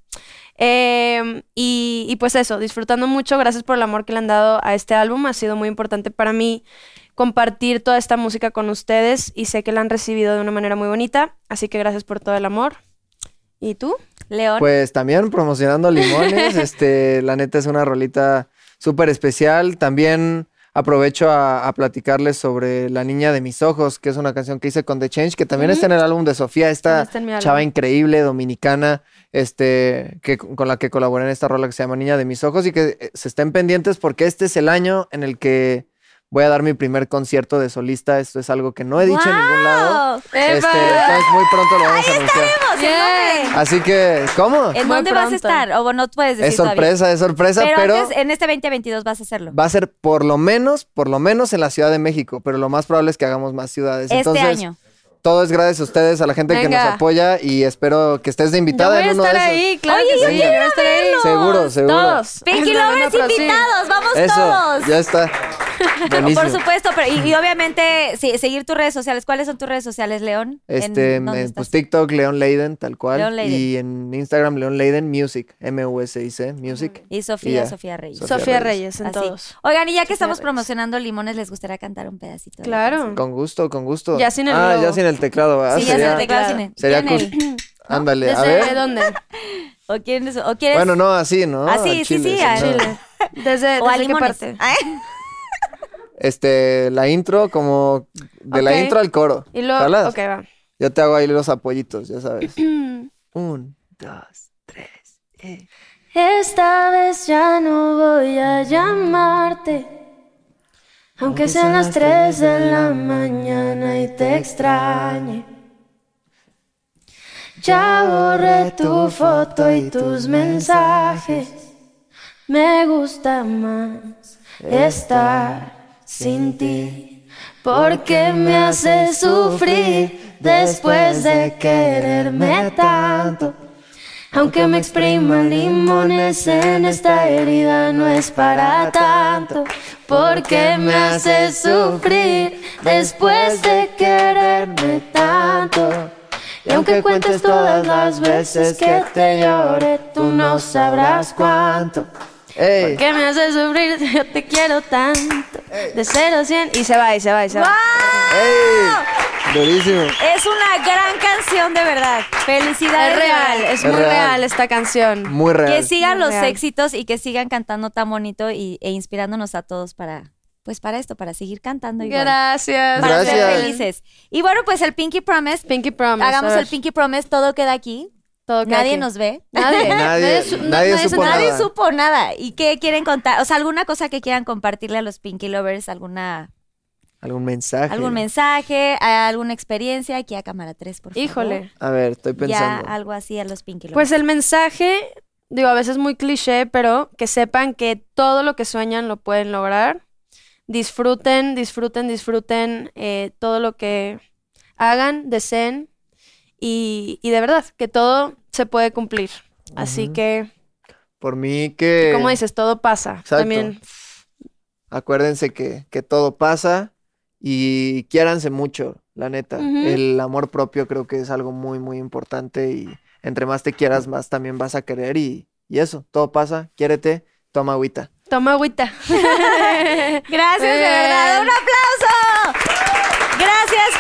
Eh, y, y pues eso, disfrutando mucho, gracias por el amor que le han dado a este álbum. Ha sido muy importante para mí compartir toda esta música con ustedes y sé que la han recibido de una manera muy bonita. Así que gracias por todo el amor. ¿Y tú? León. Pues también promocionando limones, este, la neta es una rolita súper especial. También aprovecho a, a platicarles sobre La Niña de mis Ojos, que es una canción que hice con The Change, que también está en el álbum de Sofía, esta chava increíble, dominicana, este, que, con la que colaboré en esta rola que se llama Niña de mis Ojos y que eh, se estén pendientes porque este es el año en el que voy a dar mi primer concierto de solista. Esto es algo que no he dicho en ningún lado. Este, entonces muy pronto lo vamos a anunciar. Vamos, ¿en Bien. dónde? Así que, ¿cómo? ¿En Muy dónde vas a estar? O no puedes decir Es sorpresa, es sorpresa, todavía. pero, Pero, antes, en este 2022 vas a hacerlo. va a ser por lo menos, por lo menos en la Ciudad de México, pero lo más probable es que hagamos más ciudades. Este Entonces, año. todo es gracias a ustedes, a la gente que nos apoya y espero que estés de Yo invitada voy a en uno de estar esos. ahí, claro Oye, que yo sí, quiero estar ahí. Seguro, seguro. Todos. Pinky Lovers invitados, vamos Eso, todos. ya está. Buenísimo. Por supuesto, pero y, y obviamente sí, seguir tus redes sociales. ¿Cuáles son tus redes sociales, León? ¿En Este, estás? pues TikTok, Leon Leiden, tal cual. Leon Leiden. Y en Instagram, Leon Leiden Music, M-U-S-I-C, Music. y Sofía, ya. Sofía Reyes. Sofía Sofía Reyes. Reyes, en Así. todos. Oigan, y ya que Sofía estamos Reyes. promocionando limones, ¿les gustaría cantar un pedacito? de la Claro. Con gusto, con gusto. Ya sin el Ah, logo. ya sin el teclado, ¿verdad? Sí, ya Sería- se te queda Claro. sin Sería ¿Quieren cool. el- Ándale, a ¿Desde ver. dónde? ¿O quieres? ¿O quieres? Bueno, no, así, ¿no? Así, Al sí, chile, sí, no. chile. ¿Desde, o a desde qué parte? Ay, Este, la intro, como de la intro al coro. Y luego, ¿Jalas? ok, va. Yo te hago ahí los apoyitos, ya sabes. Un, dos, tres. eh. Esta vez ya no voy a llamarte. Aunque sean las 3 de la mañana y te extrañe. Ya borré tu foto y tus mensajes. Me gusta más estar sin ti. Porque me haces sufrir después de quererme tanto. Aunque me expriman limones en esta herida no es para tanto, porque me hace sufrir después de quererme tanto. Y aunque cuentes todas las veces que te lloré, tú no sabrás cuánto. ¡Ey! Que me hace sufrir, yo te quiero tanto. De 0 a 100 y se va, y se va, y se va. ¡Ey! Durísimo. Es una gran canción, de verdad. Felicidades. Es real, es Es muy real. real esta canción. Muy real. Que sigan Muy los real. éxitos y que sigan cantando tan bonito y, e inspirándonos a todos para, pues para esto, para seguir cantando igual. Gracias. Para ser Gracias. felices. Y bueno, pues el Pinky Promise. Pinky Promise. Hagamos el Pinky Promise, todo queda aquí. Todo Nadie aquí. nos ve. Nadie. Nadie- su- nadie se supo. Nadie nada. supo nada. ¿Y qué quieren contar? O sea, alguna cosa que quieran compartirle a los Pinky Lovers, alguna, ¿Algún mensaje? algún mensaje, alguna experiencia. Aquí a cámara 3, por favor. Híjole. A ver, estoy Ya pensando. algo así a los Pinky Lovers. Pues el mensaje, digo, a veces muy cliché, pero que sepan que todo lo que sueñan lo pueden lograr. Disfruten, disfruten, disfruten eh, todo lo que hagan, deseen y, y de verdad, que todo se puede cumplir. Así que, Por mí que... como dices, todo pasa. Exacto. También, Acuérdense que, que todo pasa y quiéranse mucho, la neta. El amor propio creo que es algo muy, muy importante y entre más te quieras, más también vas a querer y, y eso, todo pasa, quiérete, toma agüita. toma agüita. Gracias, de verdad. ¡Un aplauso!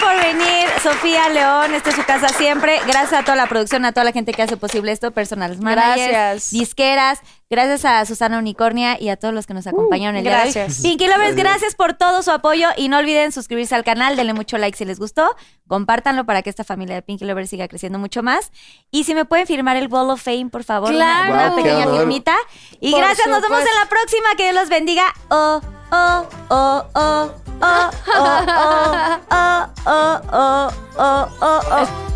Gracias por venir, Sofía León. Esta es su casa siempre. Gracias a toda la producción, a toda la gente que hace posible esto, personales managers, Gracias. disqueras. Gracias a Susana Unicornia y a todos los que nos acompañaron el día de hoy. Pinky Lovers, gracias por todo su apoyo y no olviden suscribirse al canal, denle mucho like si les gustó, compártanlo para que esta familia de Pinky Lovers siga creciendo mucho más. Y si me pueden firmar el Wall of Fame, por favor, una- Claro. una, Wow, pequeña firmita. Y Por gracias, nos vemos en la próxima. Que Dios los bendiga. Oh, oh, oh, oh, 啊啊啊啊啊啊啊啊啊！